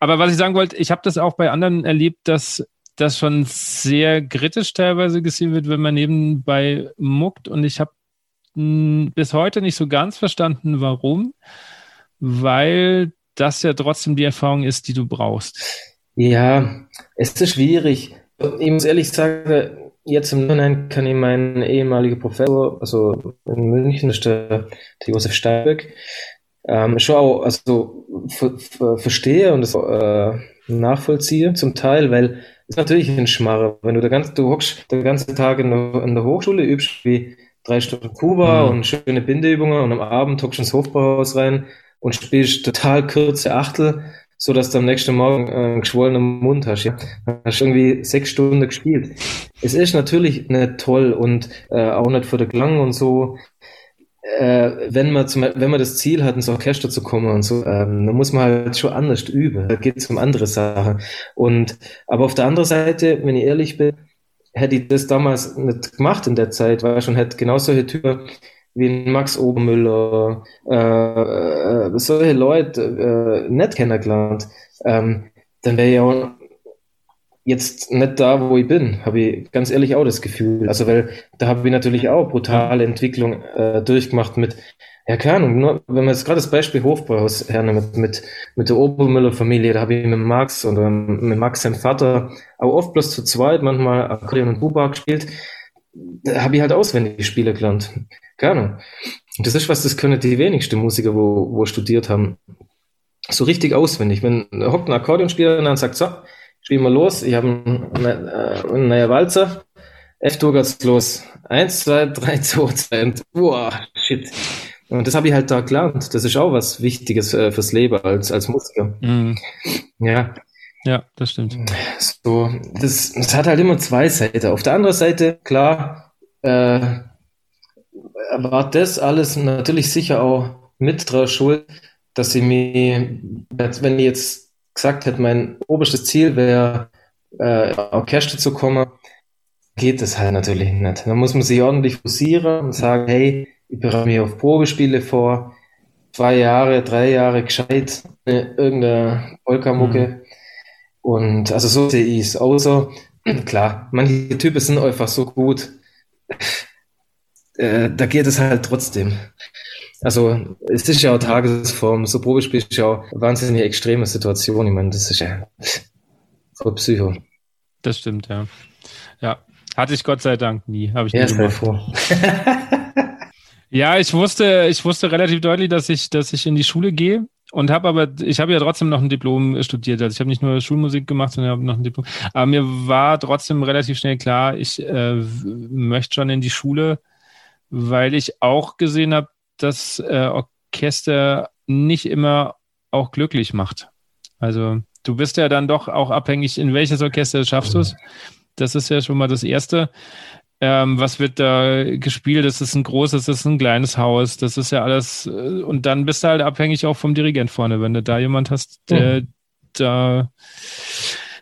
Aber was ich sagen wollte, ich habe das auch bei anderen erlebt, dass das schon sehr kritisch teilweise gesehen wird, wenn man nebenbei muckt. Und ich habe hm, bis heute nicht so ganz verstanden, warum. Weil das ja trotzdem die Erfahrung ist, die du brauchst. Ja, es ist schwierig. Ich muss ehrlich sagen, jetzt im Nachhinein kann ich meinen ehemaligen Professor, also in München ist der, der Josef Steinbeck, ähm, schon auch also, verstehe und das äh, nachvollziehe zum Teil, weil es ist natürlich ein Schmarre, wenn du der ganze, du hockst den ganzen Tag in der, in der Hochschule, übst wie drei Stunden Kuba mhm. und schöne Bindeübungen und am Abend hockst du ins Hofbauhaus rein und spielst total kurze Achtel so dass du am nächsten Morgen äh, einen geschwollenen Mund hast. Ja? Hast irgendwie sechs Stunden gespielt. Es ist natürlich nicht toll und äh, auch nicht für den Klang und so. Äh, wenn man zum, wenn man das Ziel hat, ins Orchester zu kommen und so, ähm, dann muss man halt schon anders üben. Da geht es um andere Sachen. Und aber auf der anderen Seite, wenn ich ehrlich bin, hätte ich das damals nicht gemacht in der Zeit, weil ich schon hätte genau solche Typen wie Max Obermüller, äh, äh, solche Leute äh, nicht kennengelernt, ähm, dann wäre ich auch jetzt nicht da, wo ich bin, habe ich ganz ehrlich auch das Gefühl. Also weil da habe ich natürlich auch brutale Entwicklung äh, durchgemacht mit Ja, keine Ahnung, nur, wenn man jetzt gerade das Beispiel Hofbräuhaus hernimmt, mit, mit der Obermüller-Familie, da habe ich mit Max und mit Max, seinem Vater, auch oft bloß zu zweit, manchmal Akkordeon und Buba gespielt, da habe ich halt auswendig Spiele gelernt. Keine Ahnung. Und das ist was, das können die wenigsten Musiker, wo, wo studiert haben. So richtig auswendig. Wenn hockt ein Akkordeonspieler und dann sagt, so, spielen wir los, ich habe einen, äh, einen neuen Walzer, F-Dur geht's los. Eins, zwei, drei, zwei, zwei und boah, shit. Und das habe ich halt da gelernt. Das ist auch was Wichtiges äh, fürs Leben als, als Musiker. Mhm. Ja. Ja, das stimmt. So, das, das hat halt immer zwei Seiten. Auf der anderen Seite, klar, äh, war das alles natürlich sicher auch mit dran schuld, dass sie mir, wenn ich jetzt gesagt hätte, mein oberstes Ziel wäre, äh, Orchester zu kommen, geht das halt natürlich nicht. Da muss man sich ordentlich fusieren und sagen, hey, ich bereite mich auf Probespiele vor, zwei Jahre, drei Jahre gescheit, äh, irgendeine Polka-Mucke. Mhm. Und also so sehe ich es. Außer, klar, manche Typen sind einfach so gut, äh, da geht es halt trotzdem. Also es ist ja auch Tagesform, so Probespiel ist ja auch eine wahnsinnig extreme Situation. Ich meine, das ist ja voll Psycho. Das stimmt, ja. Ja, hatte ich Gott sei Dank nie. Habe ich nie ja, gemacht. Vor. ja, ich wusste, ich wusste relativ deutlich, dass ich, dass ich in die Schule gehe und habe aber, ich habe ja trotzdem noch ein Diplom studiert. Also ich habe nicht nur Schulmusik gemacht, sondern habe noch ein Diplom. Aber mir war trotzdem relativ schnell klar, ich äh, möchte schon in die Schule, weil ich auch gesehen habe, dass äh, Orchester nicht immer auch glücklich macht. Also du bist ja dann doch auch abhängig, in welches Orchester schaffst du es. Das ist ja schon mal das Erste. Ähm, was wird da gespielt? Das ist ein großes, das ist ein kleines Haus, das ist ja alles. Äh, und dann bist du halt abhängig auch vom Dirigent vorne. Wenn du da jemand hast, der mhm. da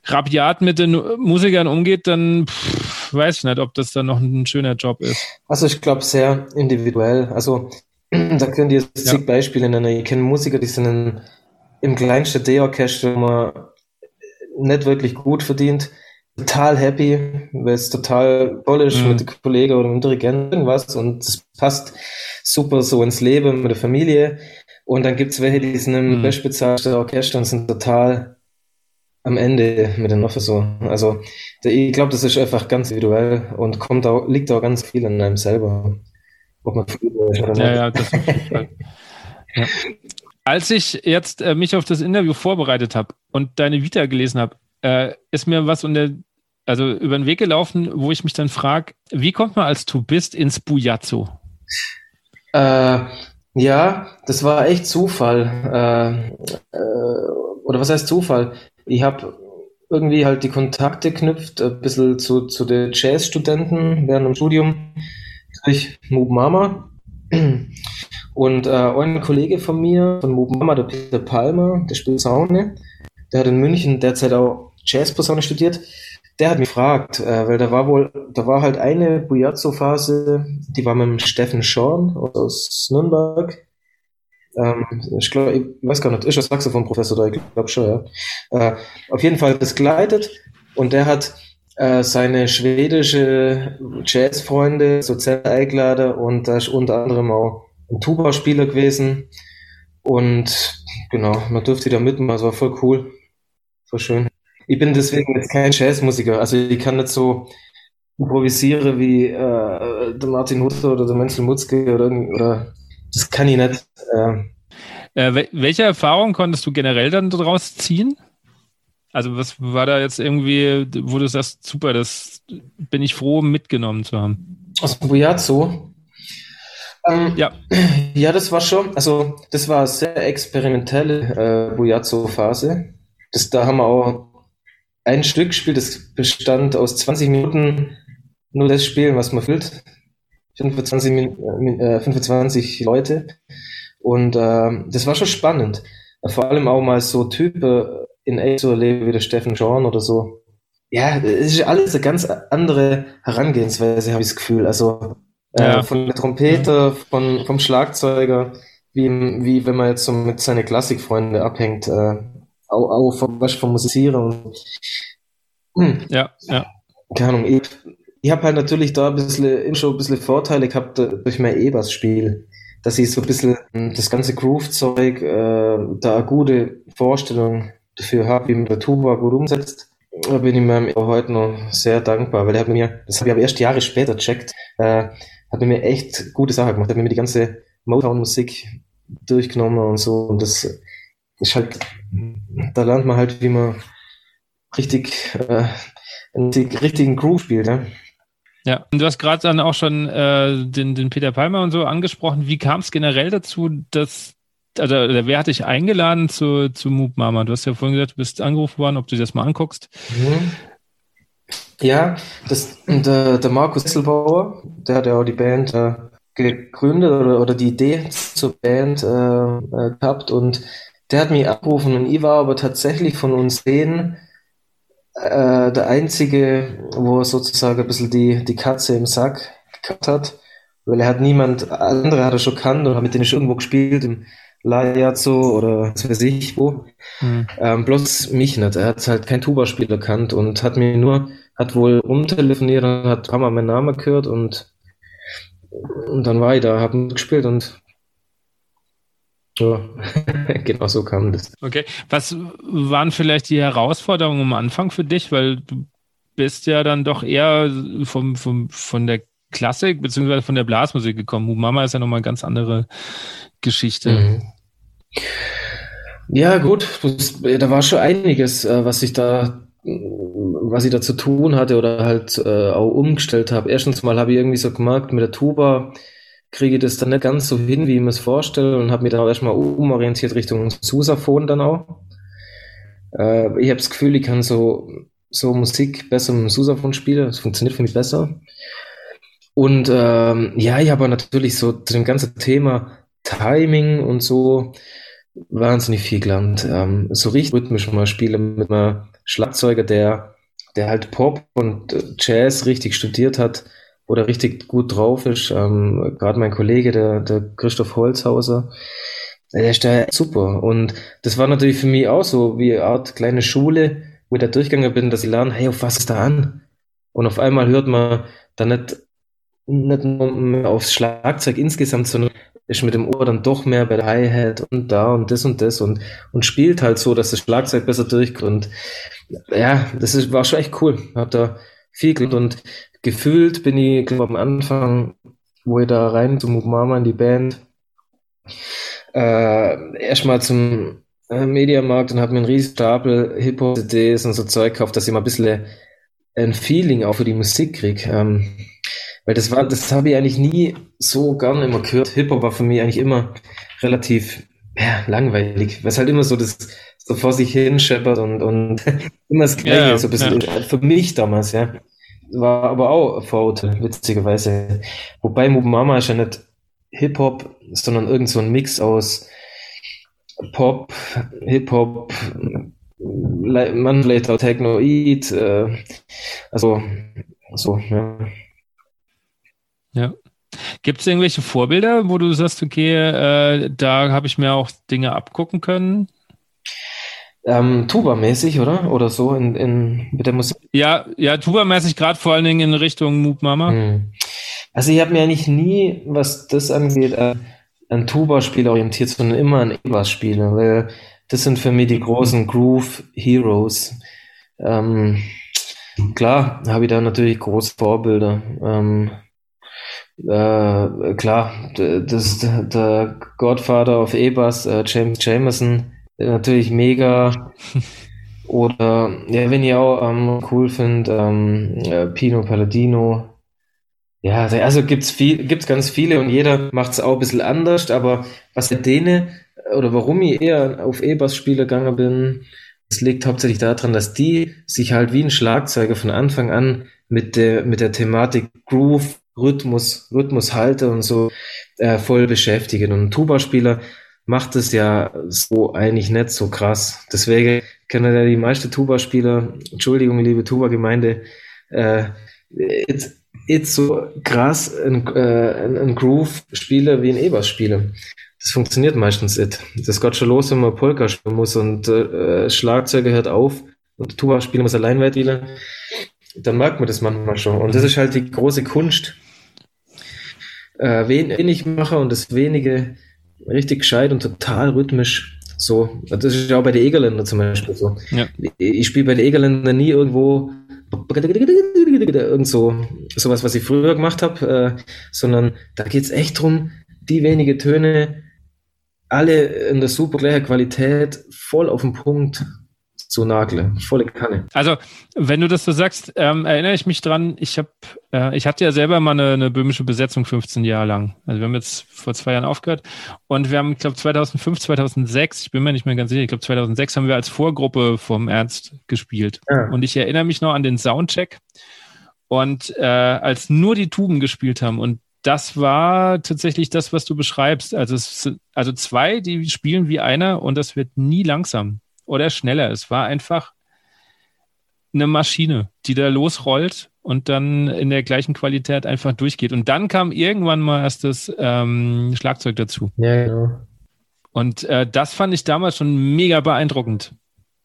rabiat mit den Musikern umgeht, dann pff, weiß ich nicht, ob das dann noch ein schöner Job ist. Also ich glaube sehr individuell. Also da können die jetzt zig Beispiele nennen. Ich kenne Musiker, die sind in, im kleinsten D-Orchester immer nicht wirklich gut verdient total happy, weil es total toll ist mhm. mit dem Kollegen oder mit dem Dirigenten irgendwas und es passt super so ins Leben mit der Familie. Und dann gibt's welche, die sind im mhm. bestbezahlten Orchester und sind total am Ende mit den so. Also ich glaube, das ist einfach ganz individuell und kommt auch, liegt auch ganz viel an einem selber. Ob man ist oder nicht. Ja, ja, das auf jeden Fall. Ja. Als ich jetzt äh, mich auf das Interview vorbereitet habe und deine Vita gelesen habe, äh, ist mir was unter, also über den Weg gelaufen, wo ich mich dann frage, wie kommt man als Tubist ins Bujazzo? Äh, ja, das war echt Zufall. Äh, äh, oder was heißt Zufall? Ich habe irgendwie halt die Kontakte knüpft, ein bisschen zu, zu den Jazzstudenten während dem Studium durch Moob Mama. Und äh, ein Kollege von mir, von Moob Mama, der Peter Palmer, der spielt Saune, der hat in München derzeit auch Jazzposaune studiert, der hat mich gefragt, äh, weil da war wohl, da war halt eine Bujazzo-Phase, die war mit dem Steffen Schorn aus Nürnberg. Ähm, ich glaube, ich weiß gar nicht, ist das Saxophon-Professor da, ich glaube schon, ja. Äh, auf jeden Fall das geleitet und der hat äh, seine schwedische Jazzfreunde sozial eingeladen und da ist unter anderem auch ein Tuba-Spieler gewesen und genau, man durfte da mitmachen, das war voll cool, voll schön. Ich bin deswegen jetzt kein Jazzmusiker. Also ich kann nicht so improvisieren wie äh, der Martin Hutter oder der Menzel Mutzke oder, oder das kann ich nicht. Äh. Äh, welche Erfahrung konntest du generell dann daraus ziehen? Also was war da jetzt irgendwie, wo du sagst, super, das bin ich froh, mitgenommen zu haben? Aus dem Bujazzo? Ähm, ja. Ja, das war schon, also das war eine sehr experimentelle äh, Bujazzo-Phase. Das, da haben wir auch ein Stück gespielt, das bestand aus 20 Minuten nur das Spielen, was man füllt. 25, äh, 25 Leute. Und äh, das war schon spannend. Vor allem auch mal so Typen in echt zu erleben wie der Steffen Schorn oder so. Ja, es ist alles eine ganz andere Herangehensweise, habe ich das Gefühl. Also äh, ja. von der Trompete, von, vom Schlagzeuger, wie, wie wenn man jetzt so mit seinen Klassikfreunden abhängt. Äh, auch, auch vom, was vom Musizieren. Und, hm. Ja, ja. Keine Ahnung, ich, ich habe halt natürlich da ein bisschen, schon ein bisschen Vorteile gehabt durch mein E-Bass-Spiel. dass ich so ein bisschen das ganze Groove-Zeug, äh, da eine gute Vorstellung dafür habe, wie man der Tuba gut umsetzt. Da bin ich mir heute noch sehr dankbar, weil er hat mir, das habe ich aber erst Jahre später checkt, äh, hat mir echt gute Sachen gemacht, hat mir die ganze Motown-Musik durchgenommen und so. Und das ist halt, da lernt man halt, wie man richtig, äh, einen richtigen Groove spielt. Ja? Ja, und du hast gerade dann auch schon äh, den, den Peter Palmer und so angesprochen. Wie kam es generell dazu, dass, also wer hat dich eingeladen zu, zu Moop Mama? Du hast ja vorhin gesagt, du bist angerufen worden, ob du dir das mal anguckst. Mhm. Ja, das, der, der Markus Esselbauer, der hat ja auch die Band äh, gegründet oder, oder die Idee zur Band äh, äh, gehabt und der hat mich angerufen und ich war aber tatsächlich von uns denen äh, der einzige, wo er sozusagen ein bisschen die, die Katze im Sack gehabt hat, weil er hat niemand, andere hat er schon kannt oder mit denen schon irgendwo gespielt, im Lajazo oder was weiß ich wo. Mhm. Ähm, bloß mich nicht. Er hat halt kein Tuba-Spieler kannt und hat mir nur, hat wohl rumtelefoniert und hat ein paar Mal meinen Namen gehört und, und dann war ich da, hab gespielt und ja, genau so kam das. Okay, was waren vielleicht die Herausforderungen am Anfang für dich? Weil du bist ja dann doch eher vom, vom, von der Klassik beziehungsweise von der Blasmusik gekommen. Mama ist ja nochmal eine ganz andere Geschichte. Mhm. Ja, gut, da war schon einiges, äh, was ich da was ich da zu tun hatte oder halt äh, auch umgestellt habe. Erstens mal habe ich irgendwie so gemerkt, mit der Tuba kriege ich das dann nicht ganz so hin, wie ich mir es vorstelle und habe mich dann auch erstmal umorientiert Richtung Susaphon dann auch. Äh, ich habe das Gefühl, ich kann so, so Musik besser mit dem Susaphon spielen, das funktioniert für mich besser. Und ähm, ja, ich habe natürlich so zu dem ganzen Thema Timing und so wahnsinnig viel gelernt. Ähm, so richtig rhythmisch mal spielen mit einem Schlagzeuger, der, der halt Pop und Jazz richtig studiert hat oder richtig gut drauf ist. Ähm, Gerade mein Kollege, der, der Christoph Holzhauser, der ist da super. Und das war natürlich für mich auch so wie eine Art kleine Schule, wo ich da durchgegangen bin, dass ich lerne, hey, auf was ist da an? Und auf einmal hört man da nicht, nicht nur aufs Schlagzeug insgesamt, sondern ist mit dem Ohr dann doch mehr bei der Hi-Hat und da und das und das und, und spielt halt so, dass das Schlagzeug besser durchkommt. Ja, das ist, war schon echt cool. Hab da viel gelernt und gefühlt bin ich, glaube am Anfang, wo ich da rein zum Mama in die Band, äh, erstmal zum äh, Mediamarkt und habe mir einen riesen Stapel Hip-Hop-CDs und so Zeug gekauft, dass ich mal ein bisschen ein Feeling auch für die Musik krieg. Ähm, weil das war, das habe ich eigentlich nie so gern immer gehört. Hip-Hop war für mich eigentlich immer relativ ja, langweilig. Was halt immer so das so vor sich hin scheppert und, und immer das Gleiche, ja, so ein bisschen ja. für mich damals, ja war aber auch Vorurteil, witzigerweise. Wobei Mama ist ja nicht Hip-Hop, sondern irgend so ein Mix aus Pop, Hip-Hop, man vielleicht auch Technoid, äh, also so, ja. Ja. Gibt es irgendwelche Vorbilder, wo du sagst, okay, äh, da habe ich mir auch Dinge abgucken können? Ähm, Tuba-mäßig, oder? Oder so in, in, mit der Musik? Ja, ja, Tuba-mäßig, gerade vor allen Dingen in Richtung Moop Mama. Hm. Also ich habe mir eigentlich nie, was das angeht, äh, an Tuba-Spiele orientiert, sondern immer an E-Bass-Spiele, weil das sind für mich die großen Groove-Heroes. Ähm, klar habe ich da natürlich große Vorbilder. Ähm, äh, klar, das, der Godfather of E-Bass, äh, James Jamerson, natürlich mega. Oder, ja, wenn ihr auch ähm, cool findet, ähm, äh, Pino Palladino. Ja, also gibt's viel, gibt's ganz viele und jeder macht's auch ein bisschen anders, aber was der denen, oder warum ich eher auf E-Bass-Spieler gegangen bin, das liegt hauptsächlich daran, dass die sich halt wie ein Schlagzeuger von Anfang an mit der, mit der Thematik Groove, Rhythmus, Rhythmushalter und so äh, voll beschäftigen. Und ein Tuba-Spieler macht es ja so eigentlich nicht so krass. Deswegen können ja die meisten Tuba-Spieler, Entschuldigung, liebe Tuba-Gemeinde, äh, jetzt, jetzt so krass ein, äh, ein Groove-Spieler wie ein E-Bass-Spieler. Das funktioniert meistens nicht. Das geht schon los, wenn man Polka spielen muss und äh, Schlagzeuger hört auf und Tuba-Spieler muss allein weiterspielen. Dann merkt man das manchmal schon. Und das ist halt die große Kunst äh, wenig mache und das wenige richtig gescheit und total rhythmisch. So, das ist ja auch bei den Egerländer zum Beispiel so. Ja. Ich spiele bei den Egerländer nie irgendwo irgend so sowas, was ich früher gemacht habe, äh, sondern da geht es echt darum, die wenige Töne alle in der super gleichen Qualität voll auf den Punkt zu nageln. Volle Kanne. Also, wenn du das so sagst, ähm, erinnere ich mich dran, ich habe, äh, ich hatte ja selber mal eine, eine, böhmische Besetzung 15 Jahre lang. Also wir haben jetzt vor zwei Jahren aufgehört und wir haben, ich glaube 2005, 2006, ich bin mir nicht mehr ganz sicher, ich glaube 2006 haben wir als Vorgruppe vom Ernst gespielt. Ja. Und ich erinnere mich noch an den Soundcheck und äh, als nur die Tuben gespielt haben und das war tatsächlich das, was du beschreibst. Also, es, also zwei, die spielen wie einer und das wird nie langsam oder schneller. Es war einfach eine Maschine, die da losrollt und dann in der gleichen Qualität einfach durchgeht. Und dann kam irgendwann mal erst das ähm, Schlagzeug dazu. Ja, genau. Und äh, das fand ich damals schon mega beeindruckend.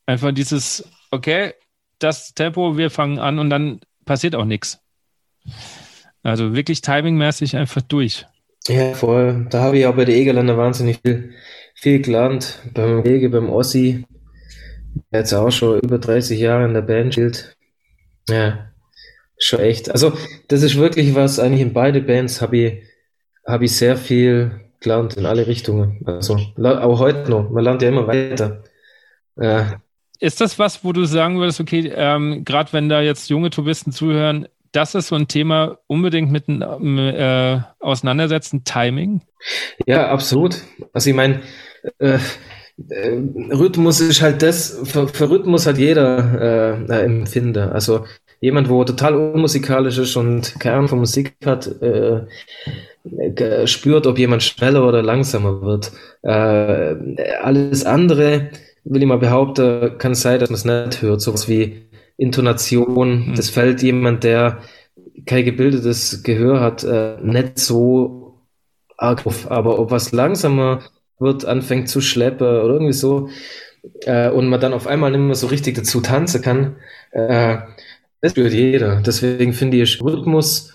Einfach dieses, okay, das Tempo, wir fangen an und dann passiert auch nichts. Also wirklich timingmäßig einfach durch. Ja, voll. Da habe ich auch bei der Egerländer wahnsinnig viel, viel gelernt. Beim Wege, beim Ossi, der jetzt auch schon über 30 Jahre in der Band spielt. Ja, schon echt. Also, das ist wirklich was, eigentlich in beide Bands habe ich, habe ich sehr viel gelernt in alle Richtungen. Also, auch heute noch. Man lernt ja immer weiter. Ja. Ist das was, wo du sagen würdest, okay, ähm, gerade wenn da jetzt junge Touristen zuhören, das ist so ein Thema unbedingt mit äh, auseinandersetzen, Timing? Ja, absolut. Also ich meine, äh, Rhythmus ist halt das, für, für Rhythmus hat jeder äh, Empfinder. Also jemand, wo total unmusikalisch ist und Ahnung von Musik hat, äh, spürt, ob jemand schneller oder langsamer wird. Äh, alles andere, will ich mal behaupten, kann sein, dass man es nicht hört. Sowas wie Intonation, mhm. das fällt jemand, der kein gebildetes Gehör hat, äh, nicht so arg auf. Aber ob was langsamer wird, anfängt zu schleppen oder irgendwie so, äh, und man dann auf einmal nicht mehr so richtig dazu tanzen kann, äh, das spürt jeder. Deswegen finde ich Rhythmus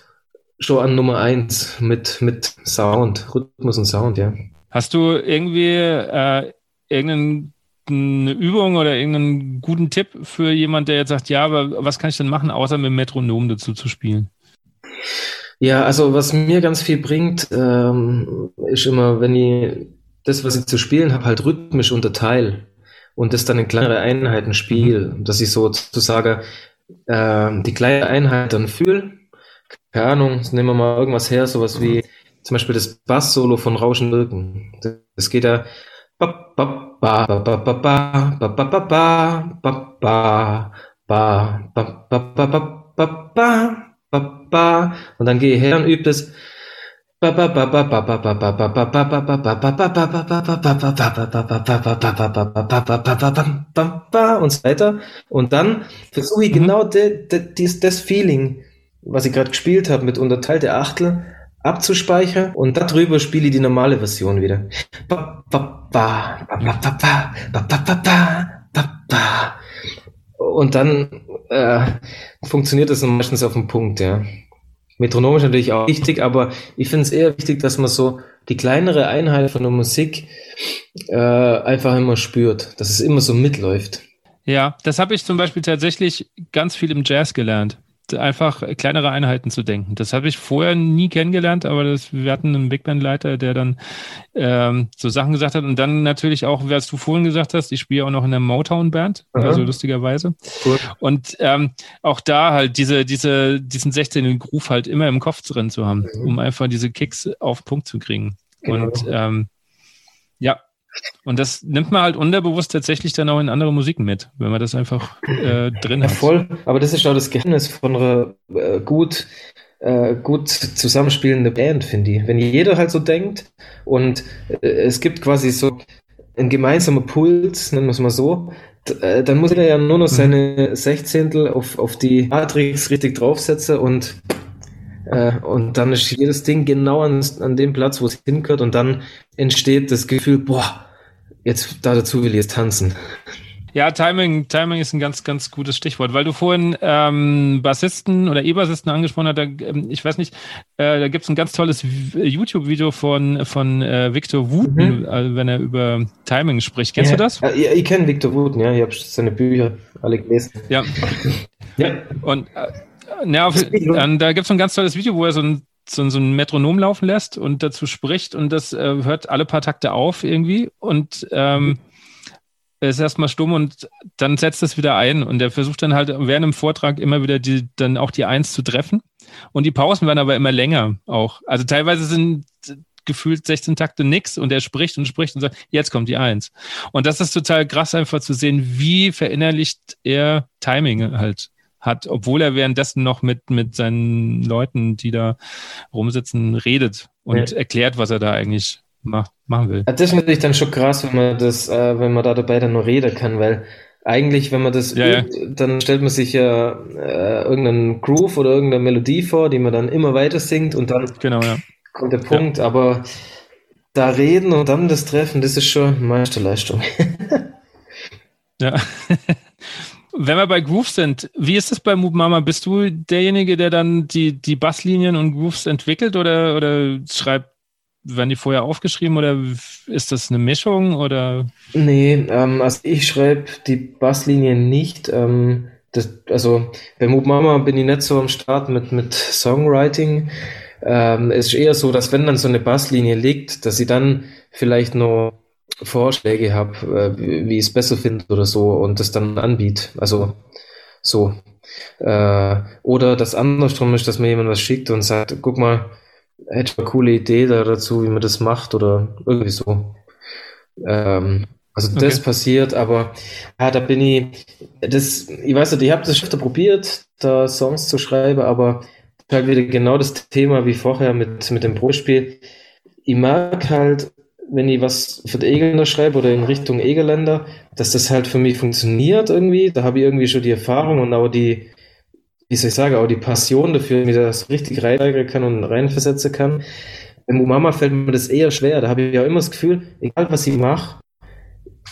schon an Nummer eins mit, mit Sound, Rhythmus und Sound, ja. Hast du irgendwie äh, irgendeinen eine Übung oder irgendeinen guten Tipp für jemand, der jetzt sagt, ja, aber was kann ich denn machen, außer mit dem Metronom dazu zu spielen? Ja, also was mir ganz viel bringt, ähm, ist immer, wenn ich das, was ich zu spielen habe, halt rhythmisch unterteile und das dann in kleinere Einheiten spiele, mhm. dass ich sozusagen äh, die kleine Einheit dann fühle. Keine Ahnung, nehmen wir mal irgendwas her, sowas wie zum Beispiel das Bass-Solo von Rauschen Wirken. Das geht ja und dann gehe ich her und übe das. Und so weiter. Und dann versuche ich genau das Feeling, was ich gerade gespielt habe, mit unterteilte Achtel abzuspeichern und darüber spiele ich die normale Version wieder. Und dann äh, funktioniert das meistens auf den Punkt, ja. Metronom ist natürlich auch wichtig, aber ich finde es eher wichtig, dass man so die kleinere Einheit von der Musik äh, einfach immer spürt, dass es immer so mitläuft. Ja, das habe ich zum Beispiel tatsächlich ganz viel im Jazz gelernt einfach kleinere Einheiten zu denken. Das habe ich vorher nie kennengelernt, aber das, wir hatten einen Big Band-Leiter, der dann ähm, so Sachen gesagt hat. Und dann natürlich auch, was du vorhin gesagt hast, ich spiele auch noch in der Motown-Band, also lustigerweise. Cool. Und ähm, auch da halt diese, diese, diesen 16. Groove halt immer im Kopf drin zu haben, mhm. um einfach diese Kicks auf Punkt zu kriegen. Genau. Und ähm, und das nimmt man halt unterbewusst tatsächlich dann auch in andere Musiken mit, wenn man das einfach äh, drin ja, hat. Voll, aber das ist auch das Geheimnis von einer äh, gut, äh, gut zusammenspielende Band, finde ich. Wenn jeder halt so denkt und äh, es gibt quasi so ein gemeinsamer Puls, nennen wir es mal so, äh, dann muss er ja nur noch mhm. seine Sechzehntel auf, auf die Matrix richtig draufsetzen und äh, und dann ist jedes Ding genau an, an dem Platz, wo es hingehört und dann entsteht das Gefühl, boah, jetzt da dazu will ich jetzt tanzen. Ja, Timing, Timing ist ein ganz, ganz gutes Stichwort, weil du vorhin ähm, Bassisten oder E-Bassisten angesprochen hast. Da, ähm, ich weiß nicht, äh, da gibt es ein ganz tolles YouTube-Video von, von äh, Victor Wooten, mhm. äh, wenn er über Timing spricht. Kennst ja. du das? Ja, ich, ich kenne Victor Wooten, ja. Ich habe seine Bücher alle gelesen. Ja. ja. Und äh, ja, auf, da gibt es ein ganz tolles Video, wo er so ein so, so ein Metronom laufen lässt und dazu spricht und das äh, hört alle paar Takte auf irgendwie und ähm, mhm ist erstmal stumm und dann setzt es wieder ein und er versucht dann halt während dem Vortrag immer wieder die, dann auch die Eins zu treffen und die Pausen werden aber immer länger auch. Also teilweise sind gefühlt 16 Takte nix und er spricht und spricht und sagt, jetzt kommt die Eins. Und das ist total krass einfach zu sehen, wie verinnerlicht er Timing halt hat, obwohl er währenddessen noch mit, mit seinen Leuten, die da rumsitzen, redet und ja. erklärt, was er da eigentlich macht, machen will. Das ist natürlich dann schon krass, wenn man das, äh, wenn man da dabei dann nur reden kann, weil eigentlich, wenn man das ja, übt, ja. dann stellt man sich ja äh, irgendeinen Groove oder irgendeine Melodie vor, die man dann immer weiter singt und dann genau, ja. kommt der Punkt. Aber da reden und dann das Treffen, das ist schon Meisterleistung. ja. Wenn wir bei Grooves sind, wie ist das bei Move Mama? Bist du derjenige, der dann die, die Basslinien und Grooves entwickelt oder, oder schreibt werden die vorher aufgeschrieben oder ist das eine Mischung oder? Nee, ähm, also ich schreibe die Basslinien nicht. Ähm, das, also bei Moop Mama bin ich nicht so am Start mit, mit Songwriting. Ähm, es ist eher so, dass wenn dann so eine Basslinie liegt, dass ich dann vielleicht noch Vorschläge habe, äh, wie ich es besser finde oder so und das dann anbiete. Also so. Äh, oder das andersrum ist, dass mir jemand was schickt und sagt, guck mal, hätte ich eine coole Idee da dazu, wie man das macht oder irgendwie so. Ähm, also das okay. passiert, aber ja, da bin ich, das, ich weiß nicht, ich habe das schon öfter probiert, da Songs zu schreiben, aber halt wieder genau das Thema wie vorher mit, mit dem Pro-Spiel. Ich mag halt, wenn ich was für die Egeländer schreibe oder in Richtung Egeländer, dass das halt für mich funktioniert irgendwie. Da habe ich irgendwie schon die Erfahrung und auch die, wie soll ich sagen, auch die Passion dafür, wie das richtig reinsteigern kann und reinversetzen kann. Im Umama fällt mir das eher schwer. Da habe ich ja immer das Gefühl, egal was ich mache,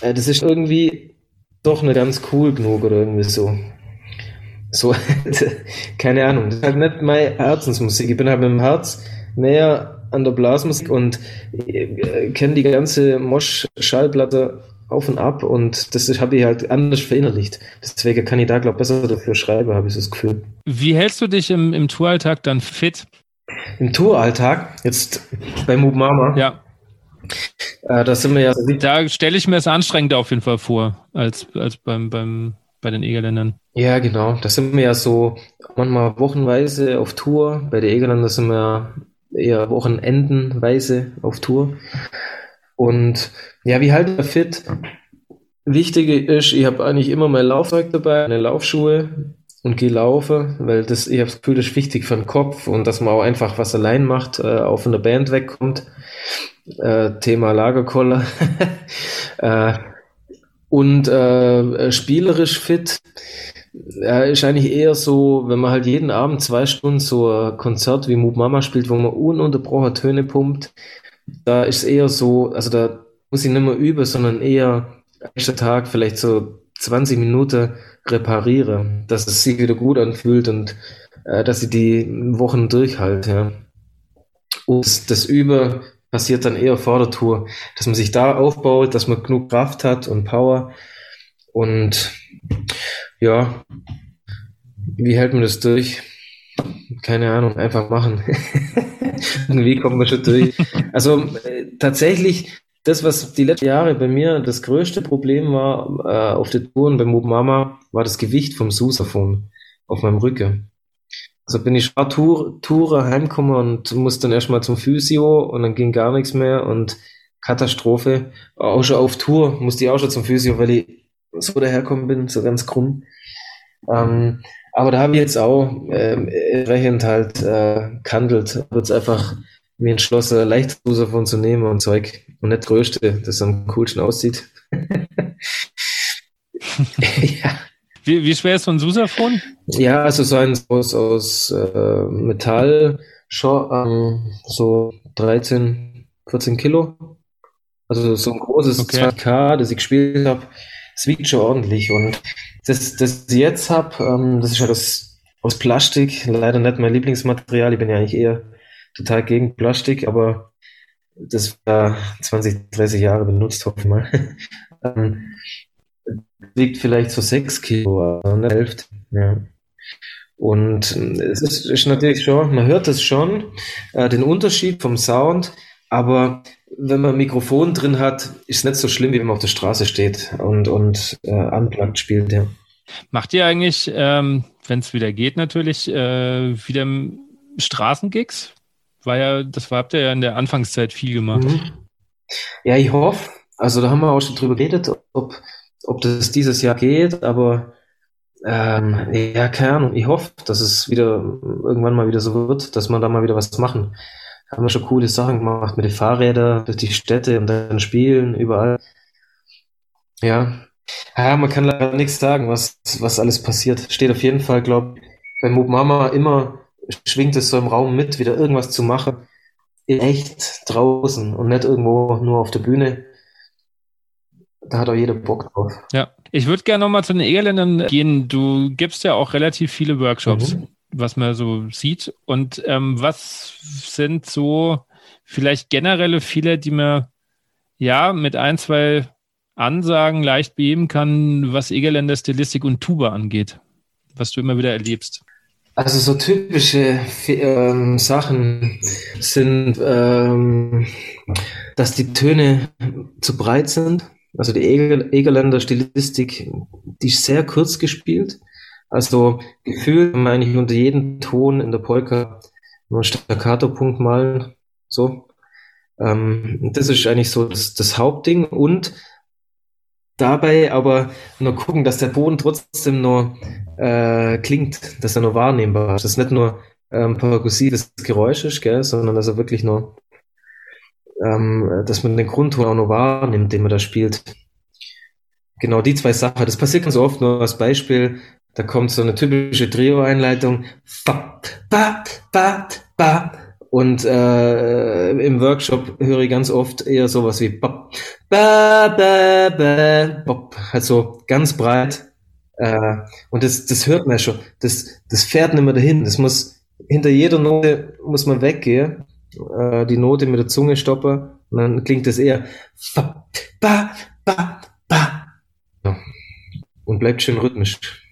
äh, das ist irgendwie doch nicht ganz cool genug oder irgendwie so. So, keine Ahnung. Das ist halt nicht meine Herzensmusik. Ich bin halt mit dem Herz näher an der Blasmusik und äh, kenne die ganze Mosch-Schallplatte auf und ab und das habe ich halt anders verinnerlicht. Deswegen kann ich da, glaube ich, besser dafür schreiben, habe ich das Gefühl. Wie hältst du dich im, im Touralltag dann fit? Im Touralltag, jetzt bei Move Mama. Ja. Äh, da sind wir ja. Da stelle ich mir es anstrengender auf jeden Fall vor, als, als beim, beim, bei den Egerländern. Ja, genau. Da sind wir ja so manchmal wochenweise auf Tour. Bei den Egerländern sind wir eher wochenendenweise auf Tour. Und ja, wie halt er fit? Wichtige ist, ich habe eigentlich immer mein Laufzeug dabei, meine Laufschuhe und gehe laufen, weil das, ich habe das Gefühl, das ist wichtig für den Kopf und dass man auch einfach was allein macht, äh, auch von der Band wegkommt. Äh, Thema Lagerkoller. äh, und äh, spielerisch fit ja, ist eigentlich eher so, wenn man halt jeden Abend zwei Stunden so ein Konzert wie Moop Mama spielt, wo man ununterbrochen Töne pumpt, da ist eher so, also da muss ich nicht mehr üben, sondern eher nächster Tag vielleicht so 20 Minuten repariere, dass es sich wieder gut anfühlt und äh, dass ich die Wochen durchhalte. Ja. Und das, das Üben passiert dann eher vor der Tour, dass man sich da aufbaut, dass man genug Kraft hat und Power und ja, wie hält man das durch? Keine Ahnung, einfach machen. Irgendwie kommt man schon durch. Also äh, tatsächlich, das, was die letzten Jahre bei mir das größte Problem war äh, auf den Touren bei Mob Mama, war das Gewicht vom Sousaphon auf meinem Rücken. Also bin ich ein Tour, Tourer heimgekommen und musste dann erstmal zum Physio und dann ging gar nichts mehr und Katastrophe. Auch schon auf Tour musste ich auch schon zum Physio, weil ich so daherkommen bin, so ganz krumm. Ähm, aber da habe ich jetzt auch ähm, entsprechend halt äh, gehandelt. Habe jetzt einfach mir entschlossen, leicht davon zu nehmen und Zeug und nicht Größte, das am coolsten aussieht. ja. Wie, wie schwer ist so ein Susaphon? Ja, also so ein aus, aus äh, Metall, schon, ähm, so 13, 14 Kilo. Also so ein großes okay. 2K, das ich gespielt habe. Es wiegt schon ordentlich. Und das, das ich jetzt habe, ähm, das ist ja das aus Plastik, leider nicht mein Lieblingsmaterial. Ich bin ja eigentlich eher total gegen Plastik, aber das war 20, 30 Jahre benutzt, hoffe ich mal. ähm, wiegt vielleicht so 6 Kilo, also eine Hälfte. Ja. Und es ist, ist, natürlich schon, man hört es schon, äh, den Unterschied vom Sound, aber wenn man ein Mikrofon drin hat, ist es nicht so schlimm, wie wenn man auf der Straße steht und, und äh, unplugged spielt, ja. Macht ihr eigentlich, ähm, wenn es wieder geht, natürlich, äh, wieder Straßengigs? War ja, das war, habt ihr ja in der Anfangszeit viel gemacht. Mhm. Ja, ich hoffe. Also da haben wir auch schon drüber geredet, ob, ob das dieses Jahr geht, aber ähm, ja, keine Ahnung. Ich hoffe, dass es wieder irgendwann mal wieder so wird, dass man da mal wieder was machen. Haben wir schon coole Sachen gemacht mit den Fahrrädern durch die Städte und dann spielen überall. Ja. Ja, man kann leider nichts sagen, was, was alles passiert. Steht auf jeden Fall, glaube ich, bei Mob Mama immer schwingt es so im Raum mit, wieder irgendwas zu machen. Echt draußen und nicht irgendwo nur auf der Bühne. Da hat auch jeder Bock drauf. Ja, ich würde gerne nochmal zu den Egerländern gehen. Du gibst ja auch relativ viele Workshops, mhm. Was man so sieht. Und ähm, was sind so vielleicht generelle Fehler, die man ja mit ein, zwei Ansagen leicht beheben kann, was Egerländer Stilistik und Tuba angeht, was du immer wieder erlebst? Also so typische ähm, Sachen sind, ähm, dass die Töne zu breit sind also die Egerländer Stilistik, die ist sehr kurz gespielt. Also gefühlt kann man eigentlich unter jedem Ton in der Polka nur einen Staccato-Punkt malen. So. Ähm, das ist eigentlich so das, das Hauptding. Und dabei aber nur gucken, dass der Boden trotzdem nur äh, klingt, dass er nur wahrnehmbar ist. Dass nicht nur ähm, perkussives Geräusch ist, gell, sondern dass er wirklich nur ähm, dass man den Grundton auch noch wahrnimmt, den man da spielt. Genau, die zwei Sachen. Das passiert ganz oft, nur als Beispiel, da kommt so eine typische Trio-Einleitung. Und äh, im Workshop höre ich ganz oft eher sowas wie bop, ba, ba, ba, bop. Also ganz breit. Äh, und das, das hört man schon. Das, das fährt nicht mehr dahin. Das muss hinter jeder Note muss man weggehen äh, die Note mit der Zunge stoppe und dann klingt es eher ba, ba, ba, ba. Ja. und bleibt schön rhythmisch.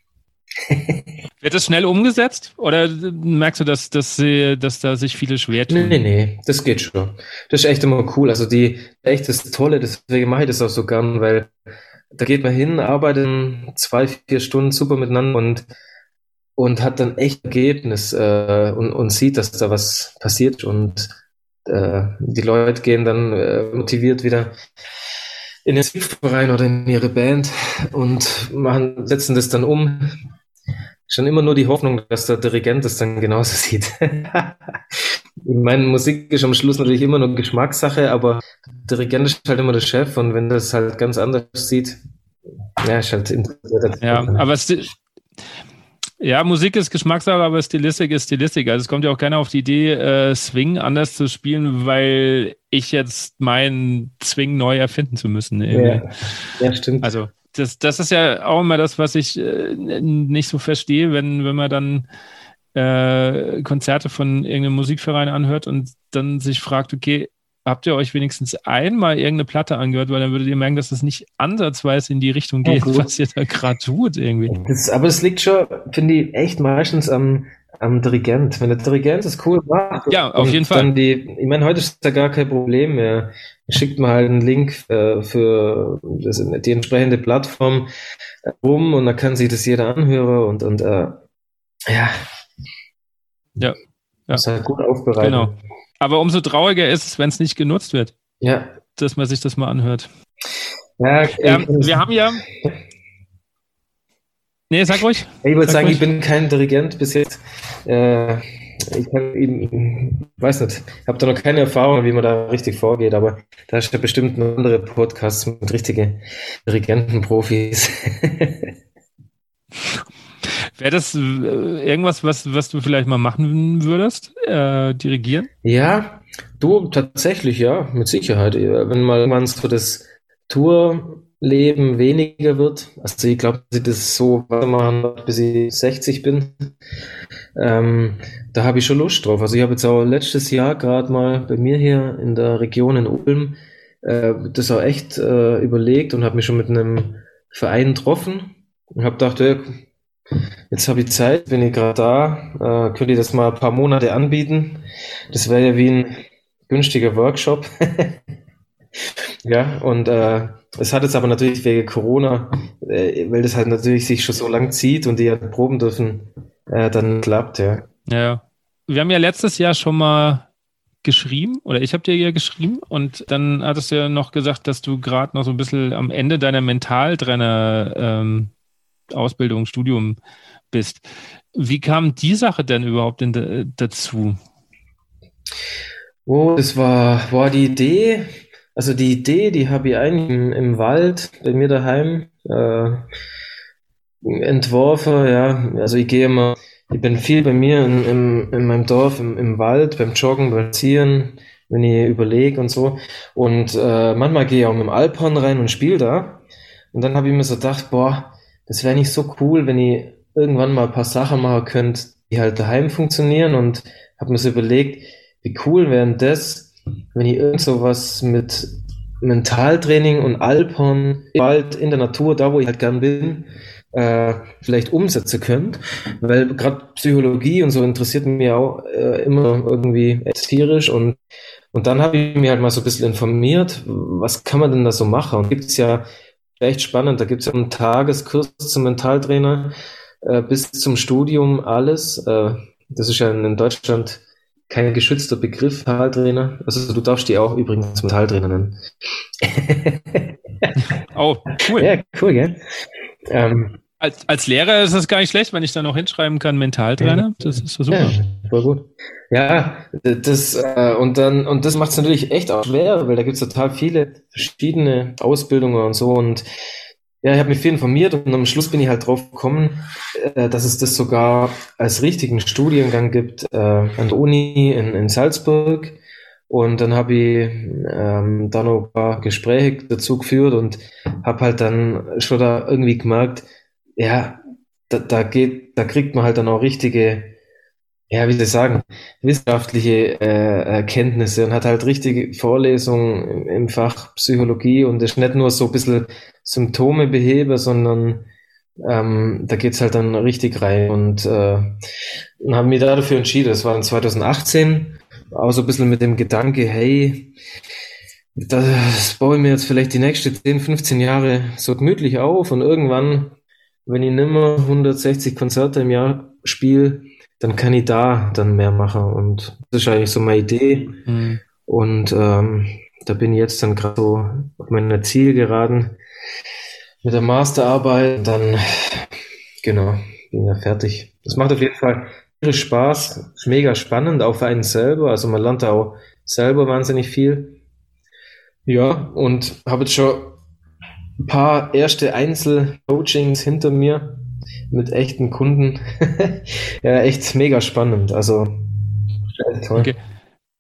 Wird das schnell umgesetzt oder merkst du, dass, dass, dass da sich viele schwer tun? Nee, nee, das geht schon. Das ist echt immer cool. Also die, echt das Tolle, deswegen mache ich das auch so gern, weil da geht man hin, arbeitet zwei, vier Stunden super miteinander und und hat dann echt Ergebnis äh, und, und sieht, dass da was passiert und äh, die Leute gehen dann äh, motiviert wieder in den Musikverein oder in ihre Band und machen, setzen das dann um. Schon immer nur die Hoffnung, dass der Dirigent das dann genauso sieht. ich meine, Musik ist am Schluss natürlich immer nur Geschmackssache, aber der Dirigent ist halt immer der Chef und wenn das halt ganz anders sieht, ja, ist halt interessant. Ja, aber es, ja, Musik ist Geschmackssache, aber Stilistik ist Stilistik. Also es kommt ja auch keiner auf die Idee, äh, Swing anders zu spielen, weil ich jetzt meinen Swing neu erfinden zu müssen. Ja, ja, stimmt. Also das, das ist ja auch immer das, was ich äh, nicht so verstehe, wenn, wenn man dann äh, Konzerte von irgendeinem Musikverein anhört und dann sich fragt, okay, habt ihr euch wenigstens einmal irgendeine Platte angehört, weil dann würdet ihr merken, dass das nicht ansatzweise in die Richtung geht, ja, was ihr da gerade tut irgendwie. Das, aber es liegt schon, finde ich, echt meistens am, am Dirigent. Wenn der Dirigent das cool macht, ja, auf jeden Fall. Die, ich meine, heute ist da gar kein Problem mehr. Schickt man halt einen Link äh, für das, die entsprechende Plattform rum und dann kann sich das jeder anhören und, und äh, ja. Ja. ja. Ist halt gut aufbereitet. Genau. Aber umso trauriger ist es, wenn es nicht genutzt wird. Ja. Dass man sich das mal anhört. Ja, ähm, wir haben ja. Nee, sag ruhig. Ich würde sagen, ruhig. ich bin kein Dirigent bis jetzt. Äh, ich, hab, ich, weiß nicht, ich habe da noch keine Erfahrung, wie man da richtig vorgeht, aber da ist ja bestimmt andere Podcasts mit richtigen Dirigentenprofis. Wäre das äh, irgendwas, was, was du vielleicht mal machen würdest? Äh, dirigieren? Ja, du tatsächlich, ja, mit Sicherheit. Wenn mal irgendwann so das Tour Leben weniger wird. Also ich glaube, dass ich das so weitermachen bis ich 60 bin. Ähm, da habe ich schon Lust drauf. Also ich habe jetzt auch letztes Jahr gerade mal bei mir hier in der Region in Ulm äh, das auch echt äh, überlegt und habe mich schon mit einem Verein getroffen und habe gedacht, ja, jetzt habe ich Zeit, bin ich gerade da, äh, könnte ich das mal ein paar Monate anbieten. Das wäre ja wie ein günstiger Workshop. ja, und äh, es hat jetzt aber natürlich wegen Corona, äh, weil das halt natürlich sich schon so lang zieht und die ja proben dürfen, äh, dann klappt, ja. Ja. Wir haben ja letztes Jahr schon mal geschrieben oder ich habe dir ja geschrieben und dann hattest du ja noch gesagt, dass du gerade noch so ein bisschen am Ende deiner Mentaltrainer ähm, Ausbildung, Studium bist. Wie kam die Sache denn überhaupt in, dazu? Oh, das war, war die Idee. Also die Idee, die habe ich eigentlich im, im, Wald bei mir daheim äh, entworfen. Ja, also ich gehe immer, ich bin viel bei mir in, in, in meinem Dorf, im, im Wald, beim Joggen, beim Ziehen, wenn ich überlege und so. Und äh, manchmal gehe ich auch mit dem Alphorn rein und spiele da. Und dann habe ich mir so gedacht, boah, das wäre nicht so cool, wenn ich irgendwann mal ein paar Sachen machen könnte, die halt daheim funktionieren und habe mir so überlegt, wie cool wäre das, wenn ich irgend sowas mit Mentaltraining und Alphorn bald in der Natur, da wo ich halt gern bin, äh, vielleicht umsetzen könnt, weil gerade Psychologie und so interessiert mich auch äh, immer irgendwie tierisch und und dann habe ich mich halt mal so ein bisschen informiert, was kann man denn da so machen? Und gibt es ja echt spannend, da gibt es ja einen Tageskurs zum Mentaltrainer äh, bis zum Studium alles. Äh, das ist ja in Deutschland kein geschützter Begriff, Mentaltrainer. Also du darfst die auch übrigens Mentaltrainer nennen. oh, cool. Ja, cool, gell? Ähm, als, als Lehrer ist das gar nicht schlecht, wenn ich da noch hinschreiben kann, Mentaltrainer. Das ist so super. Ja, voll gut. Ja, das, äh, und dann, und das macht es natürlich echt auch schwer, weil da gibt es total viele verschiedene Ausbildungen und so. Und ja, ich habe mich viel informiert und am Schluss bin ich halt drauf gekommen, äh, dass es das sogar als richtigen Studiengang gibt äh, an der Uni in, in Salzburg. Und dann habe ich ähm, da noch ein paar Gespräche dazu geführt und habe halt dann schon da irgendwie gemerkt, ja, da, da geht, da kriegt man halt dann auch richtige, ja, wie soll ich sagen, wissenschaftliche äh, Erkenntnisse und hat halt richtige Vorlesungen im, im Fach Psychologie und ist nicht nur so ein bisschen Symptome behebe, sondern ähm, da geht's halt dann richtig rein und, äh, haben mich da dafür entschieden. Das war in 2018, auch so ein bisschen mit dem Gedanke, hey, das baue ich mir jetzt vielleicht die nächsten 10, 15 Jahre so gemütlich auf und irgendwann, wenn ich nimmer 160 Konzerte im Jahr spiele, dann kann ich da dann mehr machen und das ist eigentlich so meine Idee mhm. und ähm, da bin ich jetzt dann gerade so auf meiner Zielgeraden mit der Masterarbeit. Dann, genau, bin ja fertig. Das macht auf jeden Fall Spaß. Ist mega spannend, auch für einen selber. Also man lernt auch selber wahnsinnig viel. Ja, und habe jetzt schon ein paar erste Einzelcoachings hinter mir mit echten Kunden. ja, echt mega spannend. Also toll. Okay.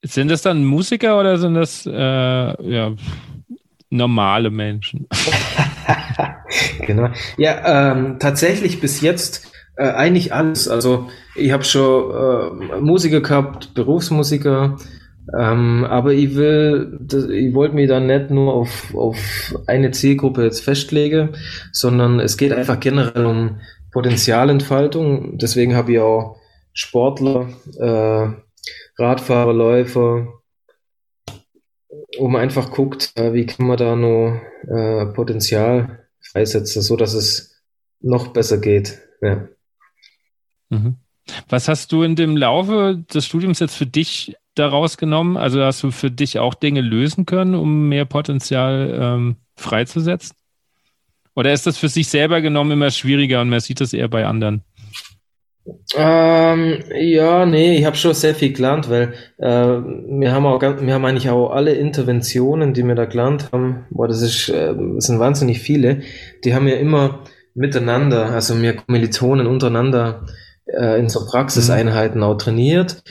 Sind das dann Musiker oder sind das äh, ja, normale Menschen. genau. Ja, ähm, tatsächlich bis jetzt äh, eigentlich alles. Also ich habe schon äh, Musiker gehabt, Berufsmusiker, ähm, aber ich will, das, ich wollte mich dann nicht nur auf, auf eine Zielgruppe jetzt festlegen, sondern es geht einfach generell um Potenzialentfaltung. Deswegen habe ich auch Sportler, äh, Radfahrer, Läufer, wo man einfach guckt, äh, wie kann man da noch äh, Potenzial freisetzen, so dass es noch besser geht. Ja. Mhm. Was hast du in dem Laufe des Studiums jetzt für dich daraus genommen? Also hast du für dich auch Dinge lösen können, um mehr Potenzial ähm, freizusetzen? Oder ist das für sich selber genommen immer schwieriger und man sieht das eher bei anderen? Ähm, ja, nee, ich habe schon sehr viel gelernt, weil äh, wir haben auch wir haben eigentlich auch alle Interventionen, die wir da gelernt haben, boah, das ist äh, das sind wahnsinnig viele, die haben ja immer miteinander, also wir Kommilitonen untereinander äh, in so Praxiseinheiten auch trainiert.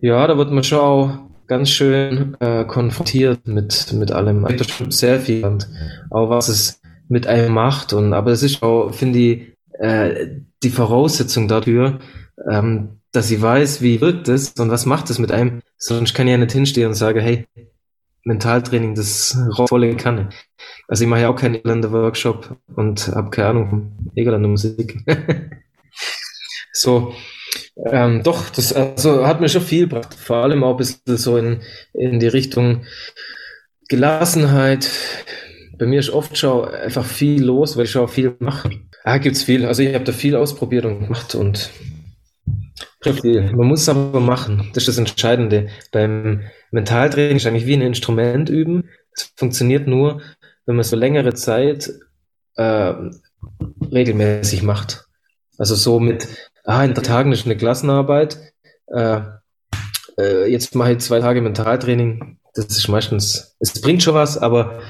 Ja, da wird man schon auch ganz schön äh, konfrontiert mit mit allem. Habe schon sehr viel gelernt, auch was es mit einem macht. Und aber es ist auch, finde ich, äh, die Voraussetzung dafür, ähm, dass ich weiß, wie wirkt es und was macht es mit einem. Sonst kann ich ja nicht hinstehen und sagen, hey, Mentaltraining, das volle Kanne. Also ich mache ja auch keinen Irlander-Workshop und habe keine Ahnung von Irlander Musik. so, ähm, doch, das also hat mir schon viel gebracht. Vor allem auch ein bisschen so in, in die Richtung Gelassenheit. Bei mir ist oft schon einfach viel los, weil ich schon viel mache. Ah, gibt's viel. Also ich habe da viel ausprobiert und gemacht und. Man muss es aber machen. Das ist das Entscheidende. Beim Mentaltraining ist eigentlich wie ein Instrument üben. Es funktioniert nur, wenn man so längere Zeit äh, regelmäßig macht. Also so mit, ah, in drei Tagen ist eine Klassenarbeit. Äh, äh, jetzt mache ich zwei Tage Mentaltraining. Das ist meistens, es bringt schon was, aber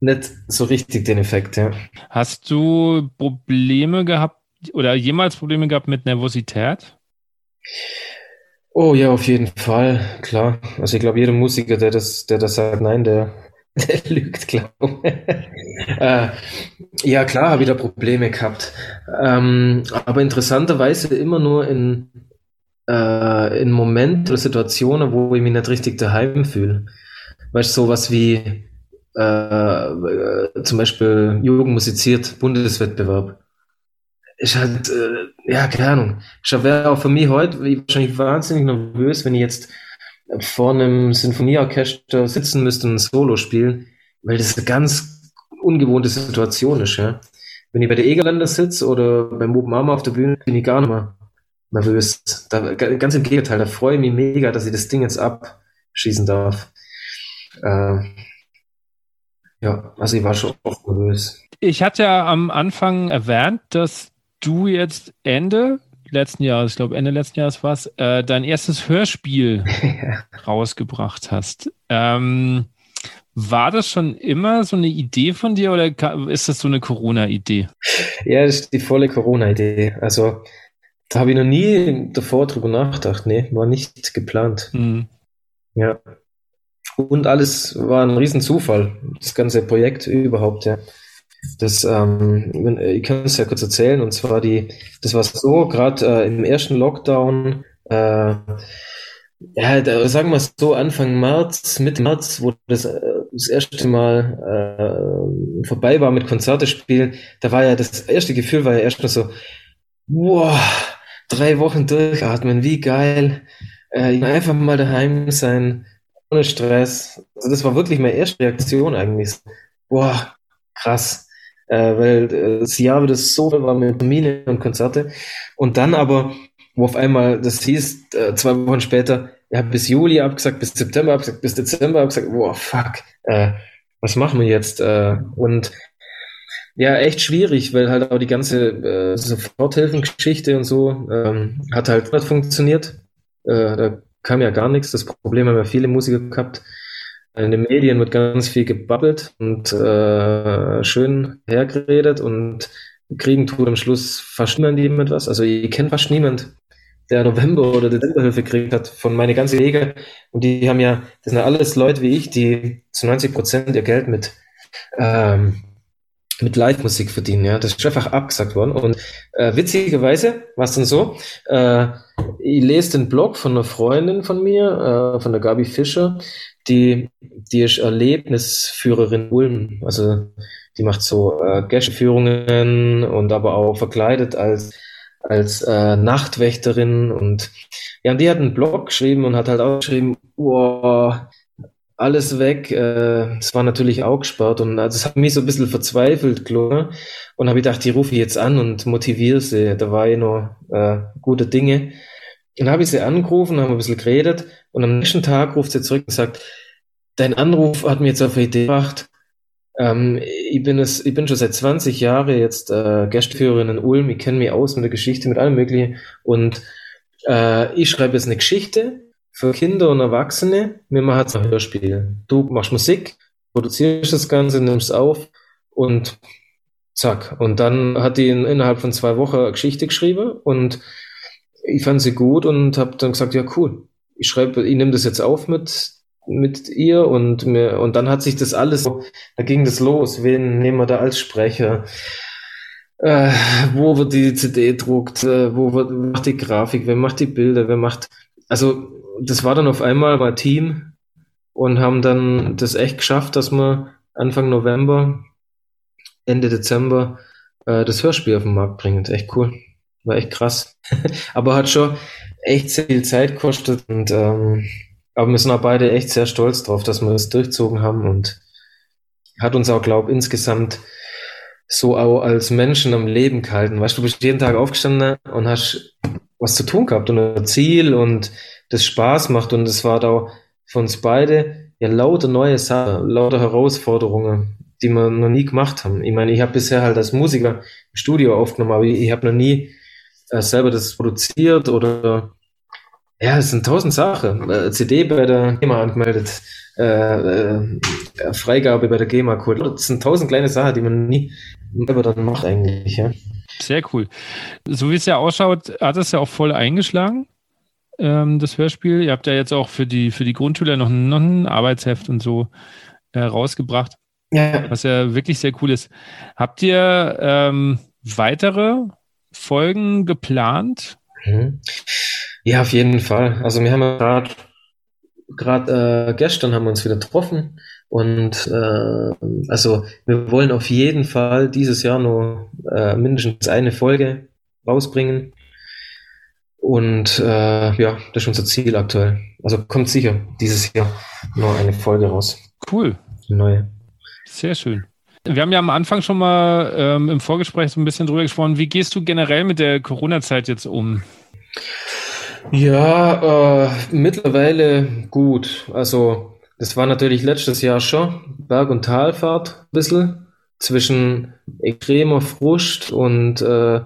nicht so richtig den Effekt, ja. Hast du Probleme gehabt oder jemals Probleme gehabt mit Nervosität? Oh ja, auf jeden Fall, klar. Also ich glaube, jeder Musiker, der das, der das sagt, nein, der, der lügt, glaube äh, Ja, klar, habe ich da Probleme gehabt. Ähm, aber interessanterweise immer nur in, äh, in Momenten oder Situationen, wo ich mich nicht richtig daheim fühle. Weißt du, sowas wie äh, zum Beispiel Jugend musiziert, Bundeswettbewerb. Ist halt, äh, ja, keine Ahnung. Ich wäre auch für mich heute wahrscheinlich wahnsinnig nervös, wenn ich jetzt vor einem Sinfonieorchester sitzen müsste und ein Solo spielen, weil das eine ganz ungewohnte Situation ist, ja. Wenn ich bei der Egerländer sitze oder beim Mob Mama auf der Bühne, bin ich gar nicht mehr nervös. Da, ganz im Gegenteil, da freue ich mich mega, dass ich das Ding jetzt abschießen darf. Äh, ja, also ich war schon oft nervös. Ich hatte ja am Anfang erwähnt, dass du jetzt Ende letzten Jahres, ich glaube Ende letzten Jahres war es, äh, dein erstes Hörspiel rausgebracht hast. Ähm, war das schon immer so eine Idee von dir oder ist das so eine Corona-Idee? Ja, das ist die volle Corona-Idee. Also da habe ich noch nie davor drüber nachgedacht. Nee, war nicht geplant. Mhm. Ja. Und alles war ein Riesenzufall, das ganze Projekt überhaupt, ja. Das, ähm, ich kann es ja kurz erzählen, und zwar die, das war so, gerade äh, im ersten Lockdown, äh, ja, da, sagen wir es so, Anfang März, Mitte März, wo das äh, das erste Mal äh, vorbei war mit Konzerte spielen, da war ja das erste Gefühl war ja erst mal so, wow, drei Wochen durchatmen, wie geil, äh, einfach mal daheim sein, ohne Stress. Also das war wirklich meine erste Reaktion eigentlich. Boah, krass. Äh, weil äh, das Jahr wieder so voll war mit Termine und Konzerte. Und dann aber, wo auf einmal das hieß, äh, zwei Wochen später, ja, bis Juli abgesagt, bis September abgesagt, bis Dezember abgesagt, boah, fuck, äh, was machen wir jetzt? Äh, und ja, echt schwierig, weil halt auch die ganze äh, Soforthilfengeschichte und so ähm, hat halt nicht funktioniert. Äh, da kam ja gar nichts. Das Problem haben ja viele Musiker gehabt. In den Medien wird ganz viel gebabbelt und äh, schön hergeredet und kriegen tut am Schluss fast niemand jemand was. Also ich kenne fast niemand, der November- oder Dezemberhilfe gekriegt hat von meine ganzen Wege. Und die haben ja, das sind ja alles Leute wie ich, die zu 90 Prozent ihr Geld mit ähm, mit Live-Musik verdienen, ja. Das ist einfach abgesagt worden. Und äh, witzigerweise war es dann so, äh, ich lese den Blog von einer Freundin von mir, äh, von der Gabi Fischer, die, die ist Erlebnisführerin Ulm. Also die macht so äh, Gästeführungen und aber auch verkleidet als als äh, Nachtwächterin und ja, und die hat einen Blog geschrieben und hat halt auch geschrieben, wow, alles weg. Äh, es war natürlich auch gesperrt und also es hat mich so ein bisschen verzweifelt, klar. Und habe ich gedacht, ich rufe jetzt an und motiviere sie. Da war ich noch äh, gute Dinge. Dann habe ich sie angerufen, haben ein bisschen geredet und am nächsten Tag ruft sie zurück und sagt, dein Anruf hat mir jetzt auf eine Idee gebracht. Ähm, ich, bin es, ich bin schon seit 20 Jahren jetzt äh, Gastführerin in Ulm, ich kenne mich aus mit der Geschichte, mit allem möglichen und äh, ich schreibe jetzt eine Geschichte für Kinder und Erwachsene. Wir machen jetzt ein Hörspiel. Du machst Musik, produzierst das Ganze, nimmst auf und zack. Und dann hat die in, innerhalb von zwei Wochen eine Geschichte geschrieben und ich fand sie gut und habe dann gesagt, ja cool, ich schreibe, ich nehme das jetzt auf mit mit ihr und mir, und dann hat sich das alles, da ging das los. Wen nehmen wir da als Sprecher? Äh, wo wird die CD druckt? Äh, wo wird, macht die Grafik? Wer macht die Bilder? Wer macht, also, das war dann auf einmal mein Team und haben dann das echt geschafft, dass wir Anfang November, Ende Dezember äh, das Hörspiel auf den Markt bringen. Echt cool. War echt krass. Aber hat schon echt sehr viel Zeit gekostet und ähm, aber wir sind auch beide echt sehr stolz drauf, dass wir das durchzogen haben und hat uns auch, glaube insgesamt so auch als Menschen am Leben gehalten. Weißt du, bist jeden Tag aufgestanden und hast was zu tun gehabt und ein Ziel und das Spaß macht und es war da für uns beide ja lauter neue Sachen, lauter Herausforderungen, die wir noch nie gemacht haben. Ich meine, ich habe bisher halt als Musiker im Studio aufgenommen, aber ich, ich habe noch nie selber das produziert oder ja, es sind tausend Sachen. Äh, CD bei der GEMA angemeldet, äh, äh, Freigabe bei der GEMA Code. Das sind tausend kleine Sachen, die man nie selber dann macht eigentlich. Ja. Sehr cool. So wie es ja ausschaut, hat es ja auch voll eingeschlagen, ähm, das Hörspiel. Ihr habt ja jetzt auch für die, für die Grundschüler noch, noch ein Arbeitsheft und so äh, rausgebracht. Ja. Was ja wirklich sehr cool ist. Habt ihr ähm, weitere Folgen geplant? Mhm. Ja, auf jeden Fall. Also wir haben gerade gerade äh, gestern haben wir uns wieder getroffen und äh, also wir wollen auf jeden Fall dieses Jahr nur äh, mindestens eine Folge rausbringen und äh, ja, das ist unser Ziel aktuell. Also kommt sicher dieses Jahr nur eine Folge raus. Cool. Neue. Sehr schön. Wir haben ja am Anfang schon mal ähm, im Vorgespräch so ein bisschen drüber gesprochen. Wie gehst du generell mit der Corona-Zeit jetzt um? Ja, äh, mittlerweile gut. Also, das war natürlich letztes Jahr schon Berg- und Talfahrt ein bisschen zwischen extremer Frust und äh,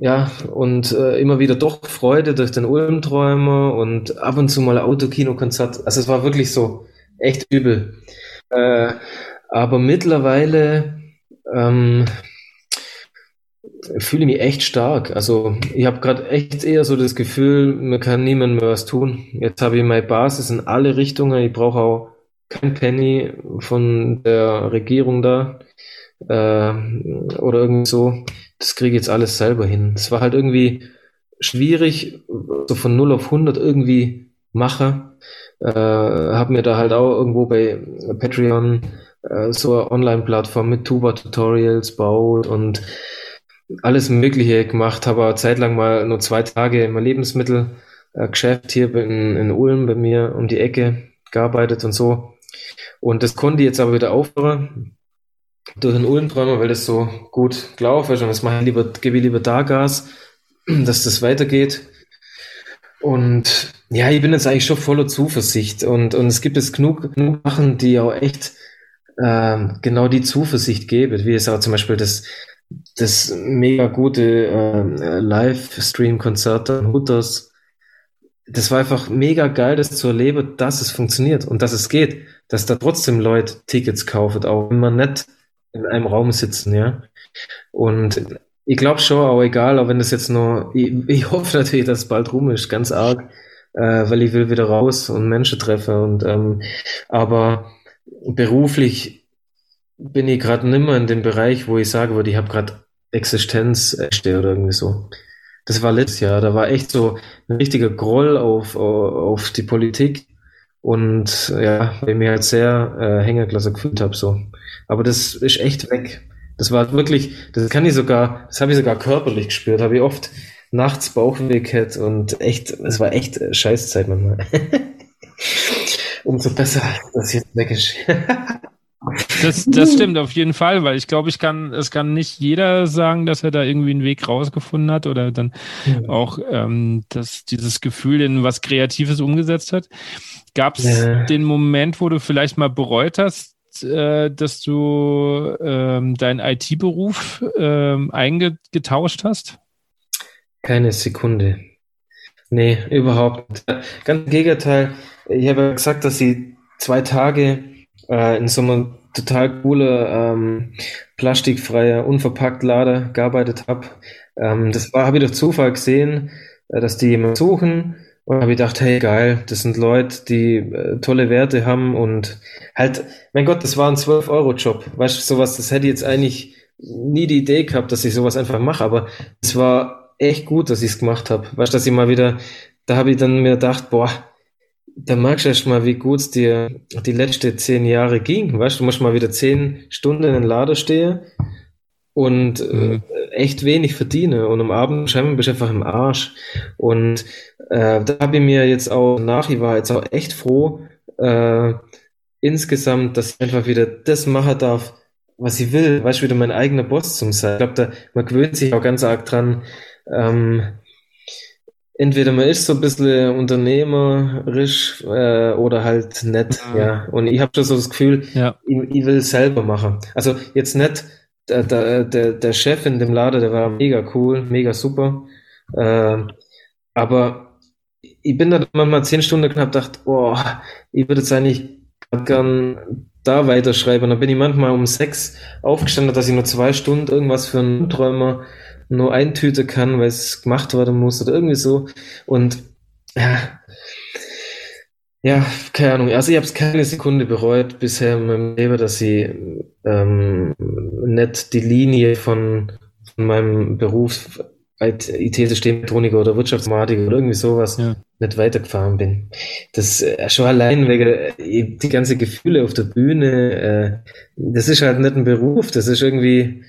ja, und äh, immer wieder doch Freude durch den Ulmträumer und ab und zu mal Autokinokonzert. Also es war wirklich so echt übel. Äh, aber mittlerweile ähm, fühle mich echt stark. Also ich habe gerade echt eher so das Gefühl, mir kann niemand mehr was tun. Jetzt habe ich meine Basis in alle Richtungen. Ich brauche auch kein Penny von der Regierung da äh, oder irgendwie so. Das kriege ich jetzt alles selber hin. Es war halt irgendwie schwierig, so von 0 auf 100 irgendwie mache. Äh, habe mir da halt auch irgendwo bei Patreon äh, so eine Online-Plattform mit Tuba-Tutorials baut und alles Mögliche gemacht, habe aber zeitlang mal nur zwei Tage im Lebensmittelgeschäft hier in, in Ulm bei mir um die Ecke gearbeitet und so. Und das konnte ich jetzt aber wieder aufhören durch den Ulmträumer, weil das so gut gelaufen ist und das mache ich lieber, gebe ich lieber da Gas, dass das weitergeht. Und ja, ich bin jetzt eigentlich schon voller Zuversicht und, und es gibt jetzt genug, genug Sachen, die auch echt äh, genau die Zuversicht geben, wie es auch zum Beispiel das das mega gute äh, Livestream-Konzert an Hutters. Das war einfach mega geil, das zu erleben, dass es funktioniert und dass es geht, dass da trotzdem Leute Tickets kaufen, auch wenn man nicht in einem Raum sitzen, ja. Und ich glaube schon, auch egal, auch wenn das jetzt nur, ich, ich hoffe natürlich, dass es bald rum ist, ganz arg, äh, weil ich will wieder raus und Menschen treffen und ähm, aber beruflich bin ich gerade nimmer in dem Bereich, wo ich sage ich habe gerade Existenzängste oder irgendwie so. Das war letztes Jahr, da war echt so ein richtiger Groll auf, auf die Politik und ja, weil ich mir halt sehr äh, Hängerklasse gefühlt habe so. Aber das ist echt weg. Das war wirklich, das kann ich sogar, das habe ich sogar körperlich gespürt, habe ich oft nachts Bauchweh gehabt und echt, es war echt Scheißzeit manchmal. Umso besser, dass jetzt weg ist. Das, das stimmt auf jeden Fall, weil ich glaube, ich kann, es kann nicht jeder sagen, dass er da irgendwie einen Weg rausgefunden hat oder dann ja. auch ähm, dass dieses Gefühl in was Kreatives umgesetzt hat. Gab es ja. den Moment, wo du vielleicht mal bereut hast, äh, dass du ähm, deinen IT-Beruf ähm, eingetauscht hast? Keine Sekunde. Nee, überhaupt nicht. Ganz im Gegenteil. Ich habe ja gesagt, dass sie zwei Tage äh, in so einem total coole ähm, plastikfreie, unverpackt Lader gearbeitet habe. Ähm, das habe ich durch Zufall gesehen, äh, dass die jemanden suchen Und habe gedacht, hey geil, das sind Leute, die äh, tolle Werte haben und halt, mein Gott, das war ein 12-Euro-Job. Weißt du, sowas, das hätte ich jetzt eigentlich nie die Idee gehabt, dass ich sowas einfach mache, aber es war echt gut, dass ich es gemacht habe. Weißt du, dass ich mal wieder, da habe ich dann mir gedacht, boah, da merkst du erst mal, wie gut es dir die letzten zehn Jahre ging. Weißt du, du musst mal wieder zehn Stunden in den Lader stehen und äh, mhm. äh, echt wenig verdiene und am Abend scheinbar bist du einfach im Arsch. Und äh, da habe ich mir jetzt auch nach, ich war jetzt auch echt froh, äh, insgesamt, dass ich einfach wieder das machen darf, was ich will, weißt du, wieder mein eigener Boss zum sein. Ich glaube, da man gewöhnt sich auch ganz arg dran, ähm, entweder man ist so ein bisschen unternehmerisch äh, oder halt nett, mhm. ja. Und ich habe schon so das Gefühl, ja. ich, ich will selber machen. Also jetzt nicht der, der, der, der Chef in dem Laden, der war mega cool, mega super. Äh, aber ich bin da manchmal zehn Stunden knapp gedacht, boah, ich würde jetzt eigentlich gern da weiterschreiben. Dann bin ich manchmal um sechs aufgestanden, dass ich nur zwei Stunden irgendwas für einen Träumer nur eintüten kann, weil es gemacht werden muss oder irgendwie so. Und ja, ja, keine Ahnung. Also ich habe es keine Sekunde bereut bisher in meinem Leben, dass ich ähm, nicht die Linie von, von meinem Beruf IT-Systemmetroniker oder Wirtschaftsinformatiker oder irgendwie sowas ja. nicht weitergefahren bin. Das äh, schon allein wegen äh, die ganze Gefühle auf der Bühne, äh, das ist halt nicht ein Beruf, das ist irgendwie,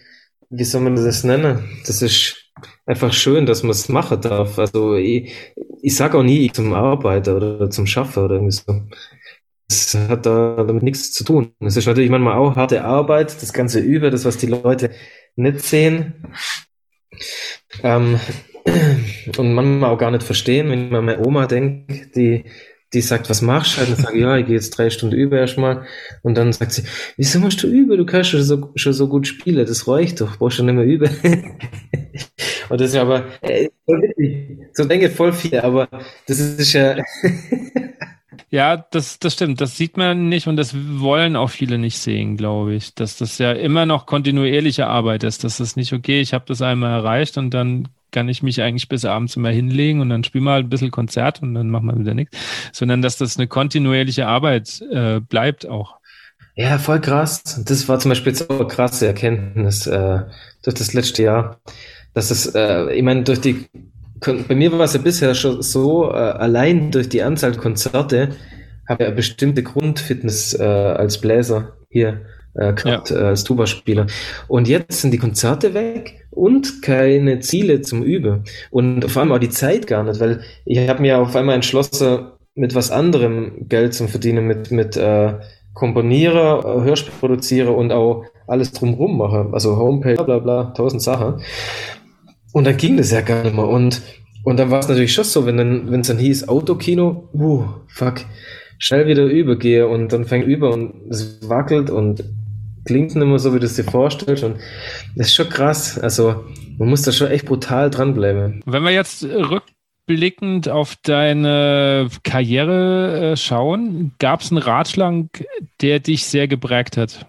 wie soll man das nennen? Das ist einfach schön, dass man es machen darf. Also ich, ich sage auch nie zum Arbeiter oder zum Schaffer oder irgendwie so. Das hat da damit nichts zu tun. Es ist natürlich manchmal auch harte Arbeit, das ganze Über, das, was die Leute nicht sehen. Ähm, und manchmal auch gar nicht verstehen, wenn ich an meine Oma denke, die, die sagt, was machst du? Und dann sage ich, ja, ich gehe jetzt drei Stunden über erstmal. Und dann sagt sie, wieso machst du über? Du kannst schon so, schon so gut spielen, das reicht doch, brauchst du nicht mehr über. und das ist aber, äh, so denke voll viel, aber das ist ja. Ja, das, das stimmt. Das sieht man nicht und das wollen auch viele nicht sehen, glaube ich. Dass das ja immer noch kontinuierliche Arbeit ist. Dass das nicht, okay, ich habe das einmal erreicht und dann kann ich mich eigentlich bis abends immer hinlegen und dann spielen wir halt ein bisschen Konzert und dann machen wir wieder nichts. Sondern dass das eine kontinuierliche Arbeit äh, bleibt auch. Ja, voll krass. Das war zum Beispiel so eine krasse Erkenntnis äh, durch das letzte Jahr. Dass es, äh, ich meine, durch die bei mir war es ja bisher schon so, äh, allein durch die Anzahl Konzerte habe ich eine bestimmte Grundfitness äh, als Bläser hier äh, gehabt, ja. äh, als Tuba-Spieler. Und jetzt sind die Konzerte weg und keine Ziele zum Üben. Und vor allem auch die Zeit gar nicht, weil ich habe mir auf einmal entschlossen, mit was anderem Geld zu verdienen, mit, mit äh, Komponierer, Hörspiel produziere und auch alles drumherum mache. Also Homepage, bla bla, tausend Sachen. Und dann ging das ja gar nicht mehr. Und, und dann war es natürlich schon so, wenn dann, wenn es dann hieß, Autokino, uh, fuck, schnell wieder übergehe und dann fängt über und es wackelt und klingt nicht mehr so, wie du es dir vorstellst. Und das ist schon krass. Also, man muss da schon echt brutal dranbleiben. Wenn wir jetzt rückblickend auf deine Karriere äh, schauen, gab es einen Ratschlag, der dich sehr geprägt hat?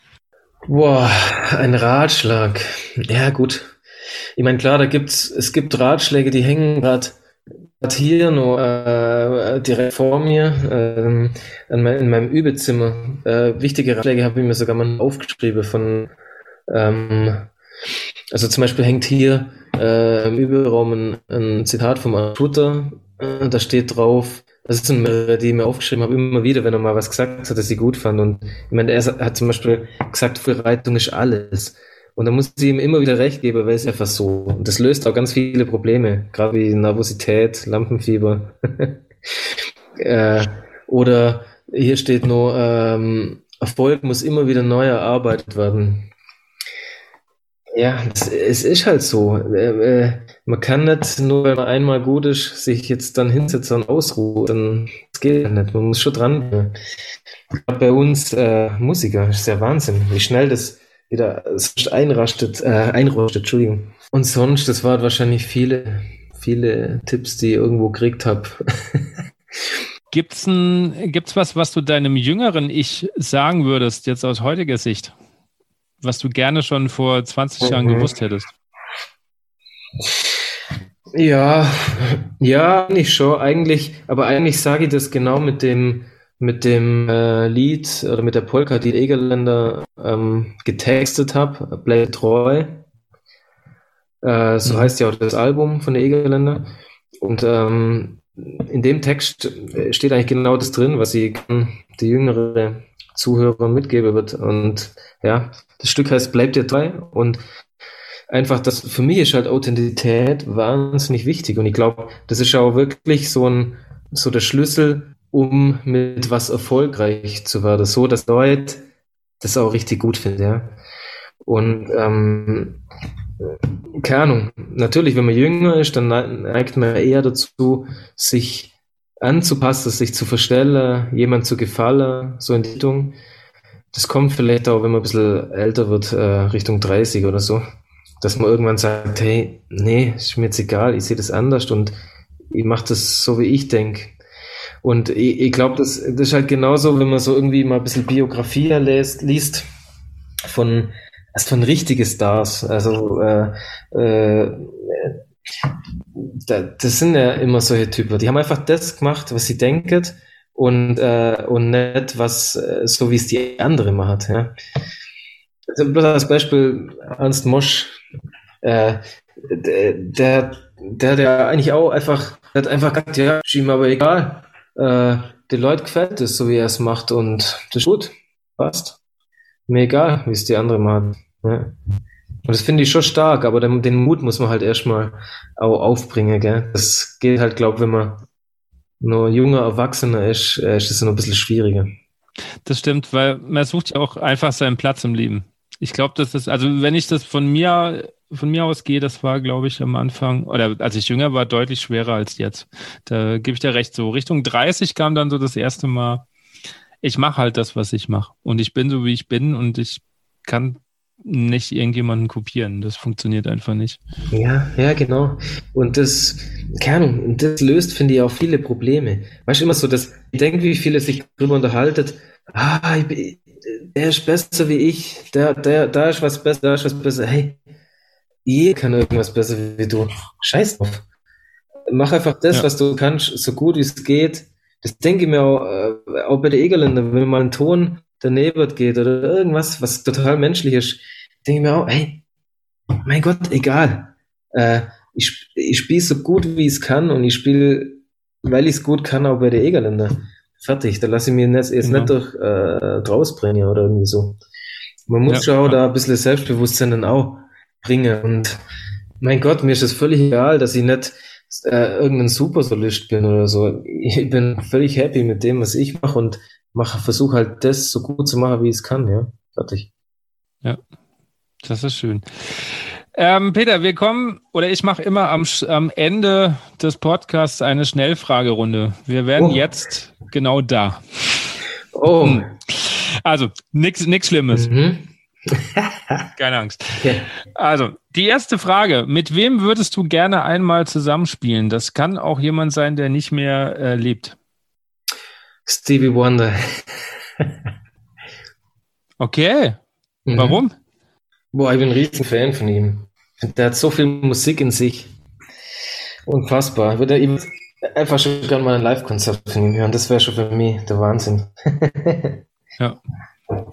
Boah, ein Ratschlag. Ja, gut. Ich meine, klar, da gibt's, es gibt Ratschläge, die hängen gerade hier nur äh, direkt vor mir ähm, in, mein, in meinem Übezimmer. Äh, wichtige Ratschläge habe ich mir sogar mal aufgeschrieben von ähm, also zum Beispiel hängt hier äh, im Überaum ein, ein Zitat vom Artuter, äh, da steht drauf, das sind mehrere, die ich mir aufgeschrieben habe, immer wieder, wenn er mal was gesagt hat, das ich gut fand. Und ich meine, er hat zum Beispiel gesagt, Vorbereitung ist alles. Und da muss ich ihm immer wieder recht geben, weil es einfach so. Und das löst auch ganz viele Probleme, gerade wie Nervosität, Lampenfieber. äh, oder hier steht nur, ähm, Erfolg muss immer wieder neu erarbeitet werden. Ja, das, es ist halt so. Äh, äh, man kann nicht nur, wenn man einmal gut ist, sich jetzt dann hinsetzen und ausruhen. Das geht halt nicht. Man muss schon dran. Bei uns äh, Musiker ist ja Wahnsinn, wie schnell das wieder einrastet, äh, einrostet, Entschuldigung. Und sonst, das waren wahrscheinlich viele, viele Tipps, die ich irgendwo gekriegt habe. Gibt's ein, gibt's was, was du deinem jüngeren Ich sagen würdest, jetzt aus heutiger Sicht? Was du gerne schon vor 20 mhm. Jahren gewusst hättest? Ja, ja, nicht schon, eigentlich, aber eigentlich sage ich das genau mit dem, mit dem äh, Lied oder mit der Polka, die Egerländer ähm, getextet habe, Bleib treu. Äh, so mhm. heißt ja auch das Album von der Egerländer. Und ähm, in dem Text steht eigentlich genau das drin, was ich die jüngere Zuhörer mitgeben wird. Und ja, das Stück heißt Bleibt dir treu und einfach das, für mich ist halt Authentität wahnsinnig wichtig und ich glaube, das ist auch wirklich so ein, so der Schlüssel, um mit was erfolgreich zu werden, so dass Leute das auch richtig gut finden, ja. Und ähm, keine Ahnung, natürlich, wenn man jünger ist, dann neigt man eher dazu, sich anzupassen, sich zu verstellen, jemand zu gefallen, so in die Richtung. Das kommt vielleicht auch, wenn man ein bisschen älter wird, äh, Richtung 30 oder so, dass man irgendwann sagt, hey, nee, ist mir jetzt egal, ich sehe das anders und ich mache das so, wie ich denke. Und ich, ich glaube, das, das ist halt genauso, wenn man so irgendwie mal ein bisschen Biografie liest, liest von, also von richtigen Stars. Also äh, äh, das sind ja immer solche Typen. Die haben einfach das gemacht, was sie denken und, äh, und nicht was, äh, so wie es die andere macht. Ja. Also bloß als Beispiel Ernst Mosch, äh, der, der, der, der eigentlich auch einfach, der hat einfach gesagt, ja, ihm aber egal. Äh, den Leuten gefällt es, so wie er es macht und das ist gut, passt. Mir egal, wie es die andere macht. Ja. Und das finde ich schon stark, aber den, den, Mut muss man halt erstmal auch aufbringen, gell? Das geht halt, glaube ich, wenn man nur junger Erwachsener ist, äh, ist es noch ein bisschen schwieriger. Das stimmt, weil man sucht ja auch einfach seinen Platz im Leben. Ich glaube, das ist, also wenn ich das von mir, von mir aus gehe, das war, glaube ich, am Anfang, oder als ich jünger war, deutlich schwerer als jetzt. Da gebe ich dir recht. So Richtung 30 kam dann so das erste Mal, ich mache halt das, was ich mache. Und ich bin so, wie ich bin und ich kann nicht irgendjemanden kopieren. Das funktioniert einfach nicht. Ja, ja, genau. Und das, keine Ahnung, das löst, finde ich, auch viele Probleme. Weißt du, immer so, dass ich denke, wie viele sich darüber unterhalten, ah, ich, der ist besser wie ich, der, der, da ist was besser, da ist was besser. Hey, jeder kann irgendwas besser wie du. Scheiß drauf. Mach einfach das, ja. was du kannst, so gut wie es geht. Das denke ich mir auch, äh, auch bei der Egerländer, wenn mal ein Ton daneben geht oder irgendwas, was total menschlich ist, denke ich mir auch, hey, mein Gott, egal. Äh, ich, ich spiele so gut, wie ich es kann und ich spiele, weil ich es gut kann, auch bei der Egerländer. Fertig, da lasse ich mir jetzt, jetzt genau. nicht durch äh, rausbringen oder irgendwie so. Man muss ja, schon ja. da ein bisschen Selbstbewusstsein dann auch bringen. Und mein Gott, mir ist es völlig egal, dass ich nicht äh, irgendein Supersolist bin oder so. Ich bin völlig happy mit dem, was ich mache und mache, versuche halt das so gut zu machen, wie ich es kann, ja. Fertig. Ja, das ist schön. Ähm, Peter, wir kommen, oder ich mache immer am, am Ende des Podcasts eine Schnellfragerunde. Wir werden oh. jetzt genau da. Oh. Hm. Also, nichts nix Schlimmes. Mhm. Keine Angst. Also, die erste Frage. Mit wem würdest du gerne einmal zusammenspielen? Das kann auch jemand sein, der nicht mehr äh, lebt. Stevie Wonder. okay. Mhm. Warum? Boah, ich bin ein riesen Fan von ihm. Der hat so viel Musik in sich. Unfassbar. Ich würde einfach schon gerne mal ein Live-Konzert von ihm hören. Das wäre schon für mich der Wahnsinn. ja.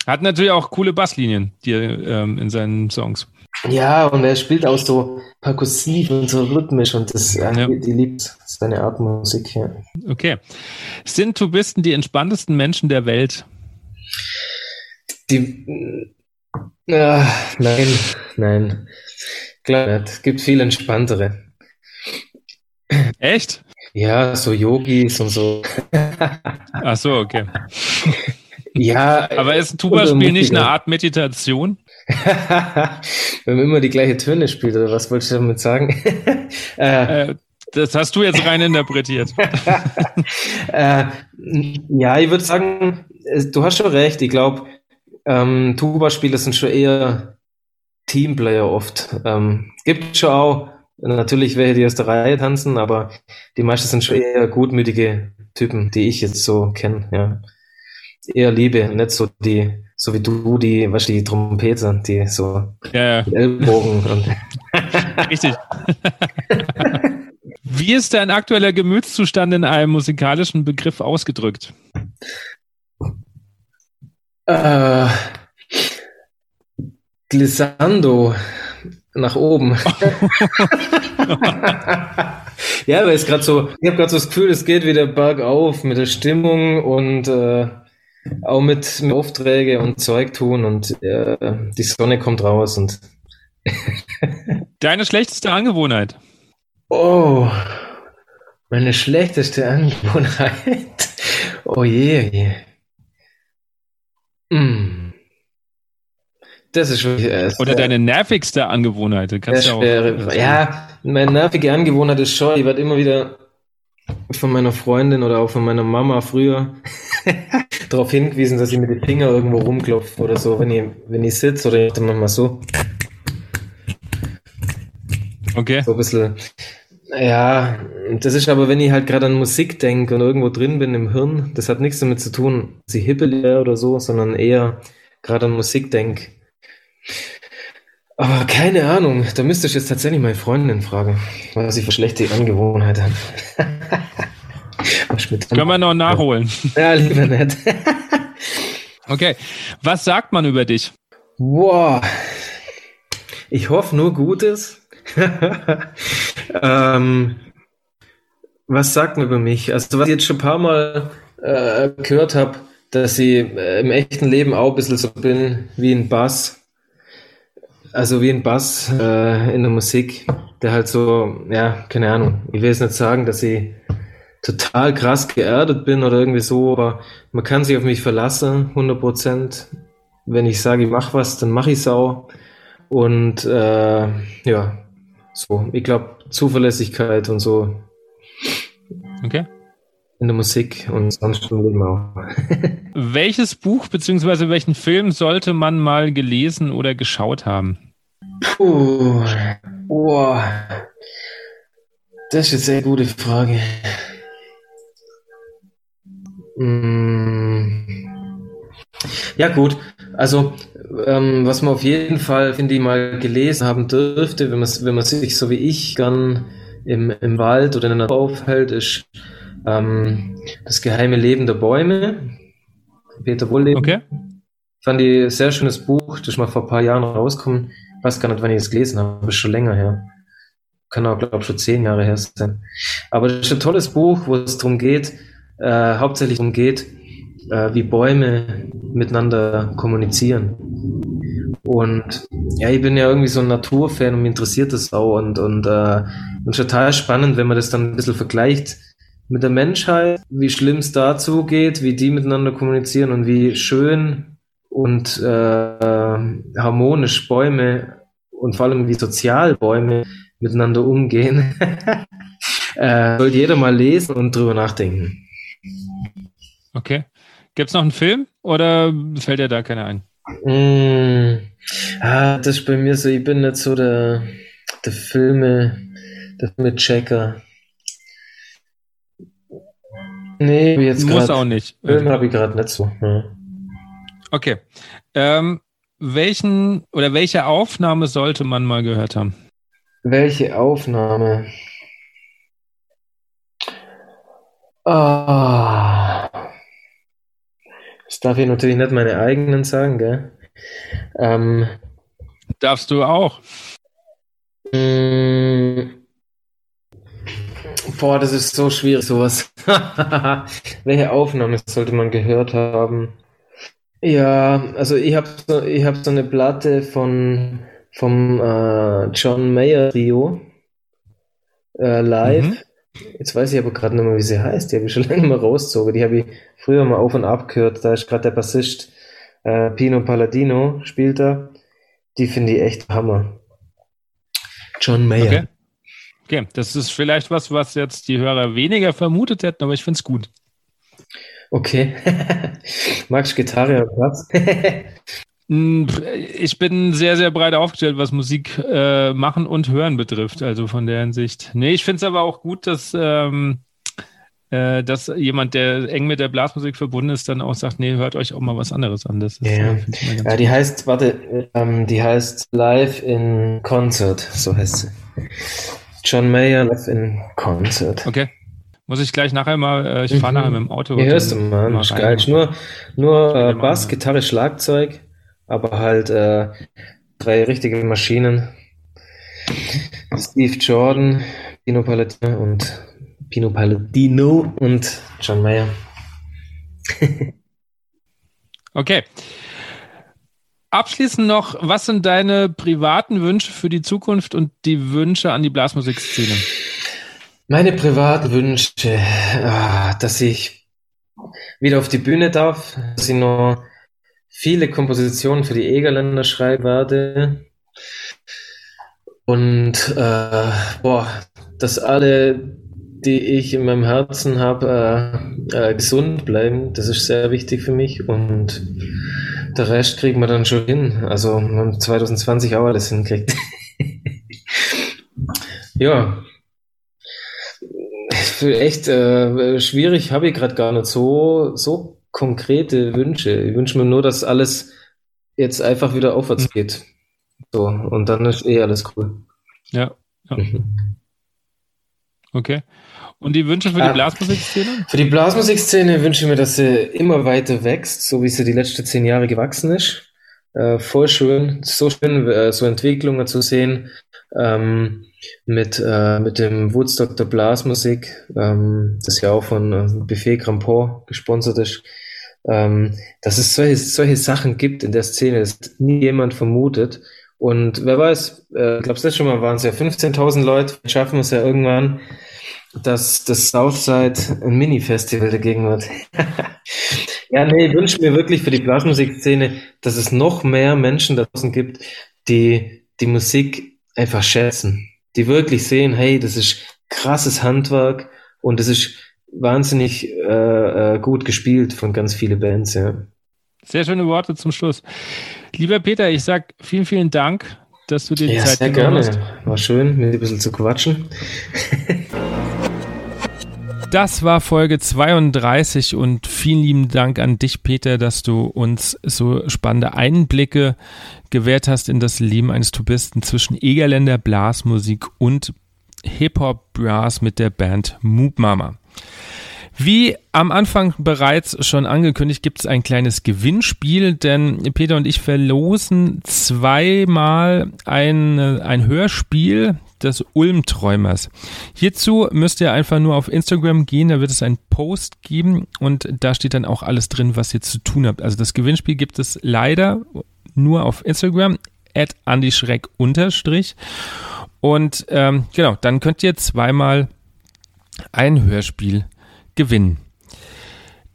Hat natürlich auch coole Basslinien die, ähm, in seinen Songs. Ja, und er spielt auch so perkussiv und so rhythmisch und das, ja. die, liebt seine Art Musik. Ja. Okay. Sind Tubisten die entspanntesten Menschen der Welt? Die, äh, nein, nein. Klar nicht. Es gibt viel entspanntere. Echt? Ja, so Yogis und so. Ach so, okay. Ja. Aber ist ein Tuba-Spiel nicht eine Art Meditation? Wenn man immer die gleiche Töne spielt, oder was wolltest du damit sagen? äh, das hast du jetzt rein interpretiert. äh, ja, ich würde sagen, du hast schon recht. Ich glaube, ähm, Tuba-Spiele sind schon eher Teamplayer oft. Ähm, gibt schon auch natürlich welche, die aus der Reihe tanzen, aber die meisten sind schon eher gutmütige Typen, die ich jetzt so kenne. Ja eher liebe, nicht so die, so wie du, die, was die Trompete, die so ja, ja. Ellbogen und Richtig. Wie ist dein aktueller Gemütszustand in einem musikalischen Begriff ausgedrückt? Äh, glissando nach oben. ja, weil es gerade so, ich habe gerade so das Gefühl, es geht wieder bergauf mit der Stimmung und äh, auch mit, mit Aufträge und Zeug tun und äh, die Sonne kommt raus und Deine schlechteste Angewohnheit? Oh, meine schlechteste Angewohnheit. Oh je, oh je. Mm. Das ist schon. Äh, Oder deine nervigste Angewohnheit. Kannst ja, auch, ja, meine nervige Angewohnheit ist schon, ich werde immer wieder von meiner Freundin oder auch von meiner Mama früher darauf hingewiesen, dass ich mit den Fingern irgendwo rumklopfe oder so, wenn ich, wenn ich sitze oder ich dann manchmal so. Okay. So ein bisschen. Ja, das ist aber, wenn ich halt gerade an Musik denke und irgendwo drin bin im Hirn, das hat nichts damit zu tun, dass ich hippel oder so, sondern eher gerade an Musik denke. Aber keine Ahnung, da müsste ich jetzt tatsächlich meine Freundin fragen, was ich für schlechte Angewohnheiten habe. Können wir noch nachholen. Ja, lieber nett. okay, was sagt man über dich? Boah, ich hoffe nur Gutes. ähm, was sagt man über mich? Also, was ich jetzt schon ein paar Mal äh, gehört habe, dass ich äh, im echten Leben auch ein bisschen so bin wie ein Bass. Also wie ein Bass äh, in der Musik, der halt so, ja, keine Ahnung. Ich will jetzt nicht sagen, dass ich total krass geerdet bin oder irgendwie so, aber man kann sich auf mich verlassen, 100 Prozent. Wenn ich sage, ich mache was, dann mache ich es auch. Und äh, ja, so, ich glaube, Zuverlässigkeit und so. Okay. In der Musik und sonst schon Leben auch. Welches Buch bzw. welchen Film sollte man mal gelesen oder geschaut haben? Puh, boah. Das ist eine sehr gute Frage. Hm. Ja, gut. Also, ähm, was man auf jeden Fall, finde ich, mal gelesen haben dürfte, wenn man, wenn man sich so wie ich gern im, im Wald oder in der Natur aufhält, ist ähm, Das geheime Leben der Bäume. Peter Wohlleben. Okay. Fand ich ein sehr schönes Buch, das ist mal vor ein paar Jahren rausgekommen. Weiß gar nicht, wann ich es gelesen habe, ist schon länger her. Kann auch, glaube ich, schon zehn Jahre her sein. Aber das ist ein tolles Buch, wo es darum geht, äh, hauptsächlich darum geht, äh, wie Bäume miteinander kommunizieren. Und ja, ich bin ja irgendwie so ein Naturfan und mich interessiert das auch und, und, äh, und total spannend, wenn man das dann ein bisschen vergleicht mit der Menschheit, wie schlimm es dazu geht, wie die miteinander kommunizieren und wie schön und äh, harmonisch Bäume und vor allem wie sozial Bäume miteinander umgehen. äh, sollte jeder mal lesen und drüber nachdenken. Okay. Gibt es noch einen Film oder fällt dir da keiner ein? Mm, ah, das ist bei mir so, ich bin nicht so der, der Filme, der Filme-Checker. Nee, jetzt Muss grad, auch nicht. Film habe ich gerade nicht so. Ja. Okay. Ähm, welchen oder welche Aufnahme sollte man mal gehört haben? Welche Aufnahme? Ah. Das darf ich natürlich nicht meine eigenen sagen, gell? Ähm, Darfst du auch. Mm. boah, das ist so schwierig, sowas. Welche Aufnahme sollte man gehört haben? Ja, also ich habe so, ich hab so eine Platte von vom äh, John Mayer Trio äh, live. Mhm. Jetzt weiß ich aber gerade nicht mehr, wie sie heißt. Die habe ich schon lange mal rausgezogen. Die habe ich früher mal auf und ab gehört. Da ist gerade der Bassist äh, Pino Palladino, spielt da. Die finde ich echt Hammer. John Mayer. Okay. okay, das ist vielleicht was, was jetzt die Hörer weniger vermutet hätten, aber ich finde es gut. Okay. Magst du Gitarre oder Platz? Hm, ich bin sehr, sehr breit aufgestellt, was Musik äh, machen und hören betrifft. Also von der Hinsicht. Nee, ich finde es aber auch gut, dass, ähm, äh, dass jemand, der eng mit der Blasmusik verbunden ist, dann auch sagt, nee, hört euch auch mal was anderes an. Das ist, ja, äh, ja die heißt, warte, ähm, die heißt Live in Concert, so heißt sie. John Mayer live in Concert. Okay. Muss ich gleich nachher mal, äh, ich fahre mhm. nachher mit dem Auto. Ja, hörst du, Mann, ist geil. Nur, nur äh, Bass, Gitarre, Schlagzeug, aber halt äh, drei richtige Maschinen. Steve Jordan, Pino Palladino und Pino Palladino und John Mayer. okay. Abschließend noch, was sind deine privaten Wünsche für die Zukunft und die Wünsche an die Blasmusikszene? Meine privaten Wünsche, ah, dass ich wieder auf die Bühne darf, dass ich noch viele Kompositionen für die Egerländer schreiben werde und äh, boah, dass alle, die ich in meinem Herzen habe, äh, äh, gesund bleiben. Das ist sehr wichtig für mich und der Rest kriegen wir dann schon hin. Also wir haben 2020 auch alles hinkriegt. ja. Echt äh, schwierig habe ich gerade gar nicht so, so konkrete Wünsche. Ich wünsche mir nur, dass alles jetzt einfach wieder aufwärts mhm. geht. So, und dann ist eh alles cool. Ja. ja. Mhm. Okay. Und die Wünsche für die ah, Blasmusikszene? Für die Blasmusikszene wünsche ich mir, dass sie immer weiter wächst, so wie sie die letzten zehn Jahre gewachsen ist. Äh, voll schön, so schön, äh, so Entwicklungen zu sehen ähm, mit, äh, mit dem Woodstock der Blasmusik, ähm, das ja auch von äh, Buffet Grand Port gesponsert ist. Ähm, dass es solche, solche Sachen gibt in der Szene, das nie jemand vermutet. Und wer weiß, äh, ich glaube, das schon mal waren es ja 15.000 Leute, schaffen wir es ja irgendwann dass das Southside ein Mini-Festival dagegen wird. ja, nee, ich wünsche mir wirklich für die Blasmusikszene, dass es noch mehr Menschen da draußen gibt, die die Musik einfach schätzen. Die wirklich sehen, hey, das ist krasses Handwerk und es ist wahnsinnig äh, äh, gut gespielt von ganz vielen Bands, ja. Sehr schöne Worte zum Schluss. Lieber Peter, ich sag vielen, vielen Dank, dass du dir die ja, Zeit sehr genommen gerne. hast. War schön, mit dir ein bisschen zu quatschen. Das war Folge 32 und vielen lieben Dank an dich, Peter, dass du uns so spannende Einblicke gewährt hast in das Leben eines Tubisten zwischen Egerländer Blasmusik und Hip-Hop-Brass mit der Band Moop Mama. Wie am Anfang bereits schon angekündigt, gibt es ein kleines Gewinnspiel, denn Peter und ich verlosen zweimal ein, ein Hörspiel des Ulmträumers. Hierzu müsst ihr einfach nur auf Instagram gehen, da wird es einen Post geben und da steht dann auch alles drin, was ihr zu tun habt. Also das Gewinnspiel gibt es leider nur auf Instagram, at andyschreck unterstrich. Und ähm, genau, dann könnt ihr zweimal ein Hörspiel gewinnen.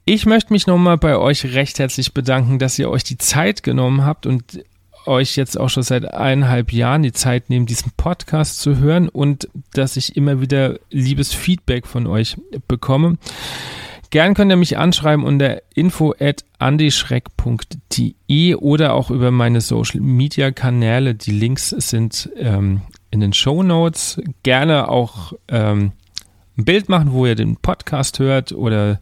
Ich möchte mich nochmal bei euch recht herzlich bedanken, dass ihr euch die Zeit genommen habt und euch jetzt auch schon seit eineinhalb Jahren die Zeit nehmt, diesen Podcast zu hören und dass ich immer wieder liebes Feedback von euch bekomme. Gern könnt ihr mich anschreiben unter info at andyschreck.de oder auch über meine Social Media Kanäle. Die Links sind ähm, in den Show Notes. Gerne auch ähm, ein Bild machen, wo ihr den Podcast hört oder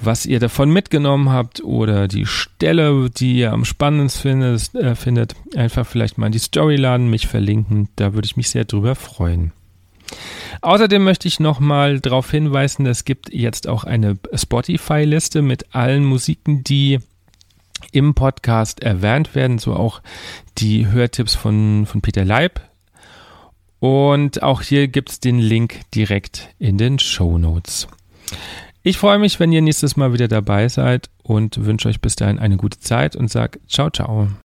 was ihr davon mitgenommen habt oder die Stelle, die ihr am spannendsten findet, äh, findet, einfach vielleicht mal in die Story laden, mich verlinken. Da würde ich mich sehr drüber freuen. Außerdem möchte ich nochmal darauf hinweisen, es gibt jetzt auch eine Spotify-Liste mit allen Musiken, die im Podcast erwähnt werden, so auch die Hörtipps von, von Peter Leib, und auch hier gibt es den Link direkt in den Show Notes. Ich freue mich, wenn ihr nächstes Mal wieder dabei seid und wünsche euch bis dahin eine gute Zeit und sage ciao, ciao.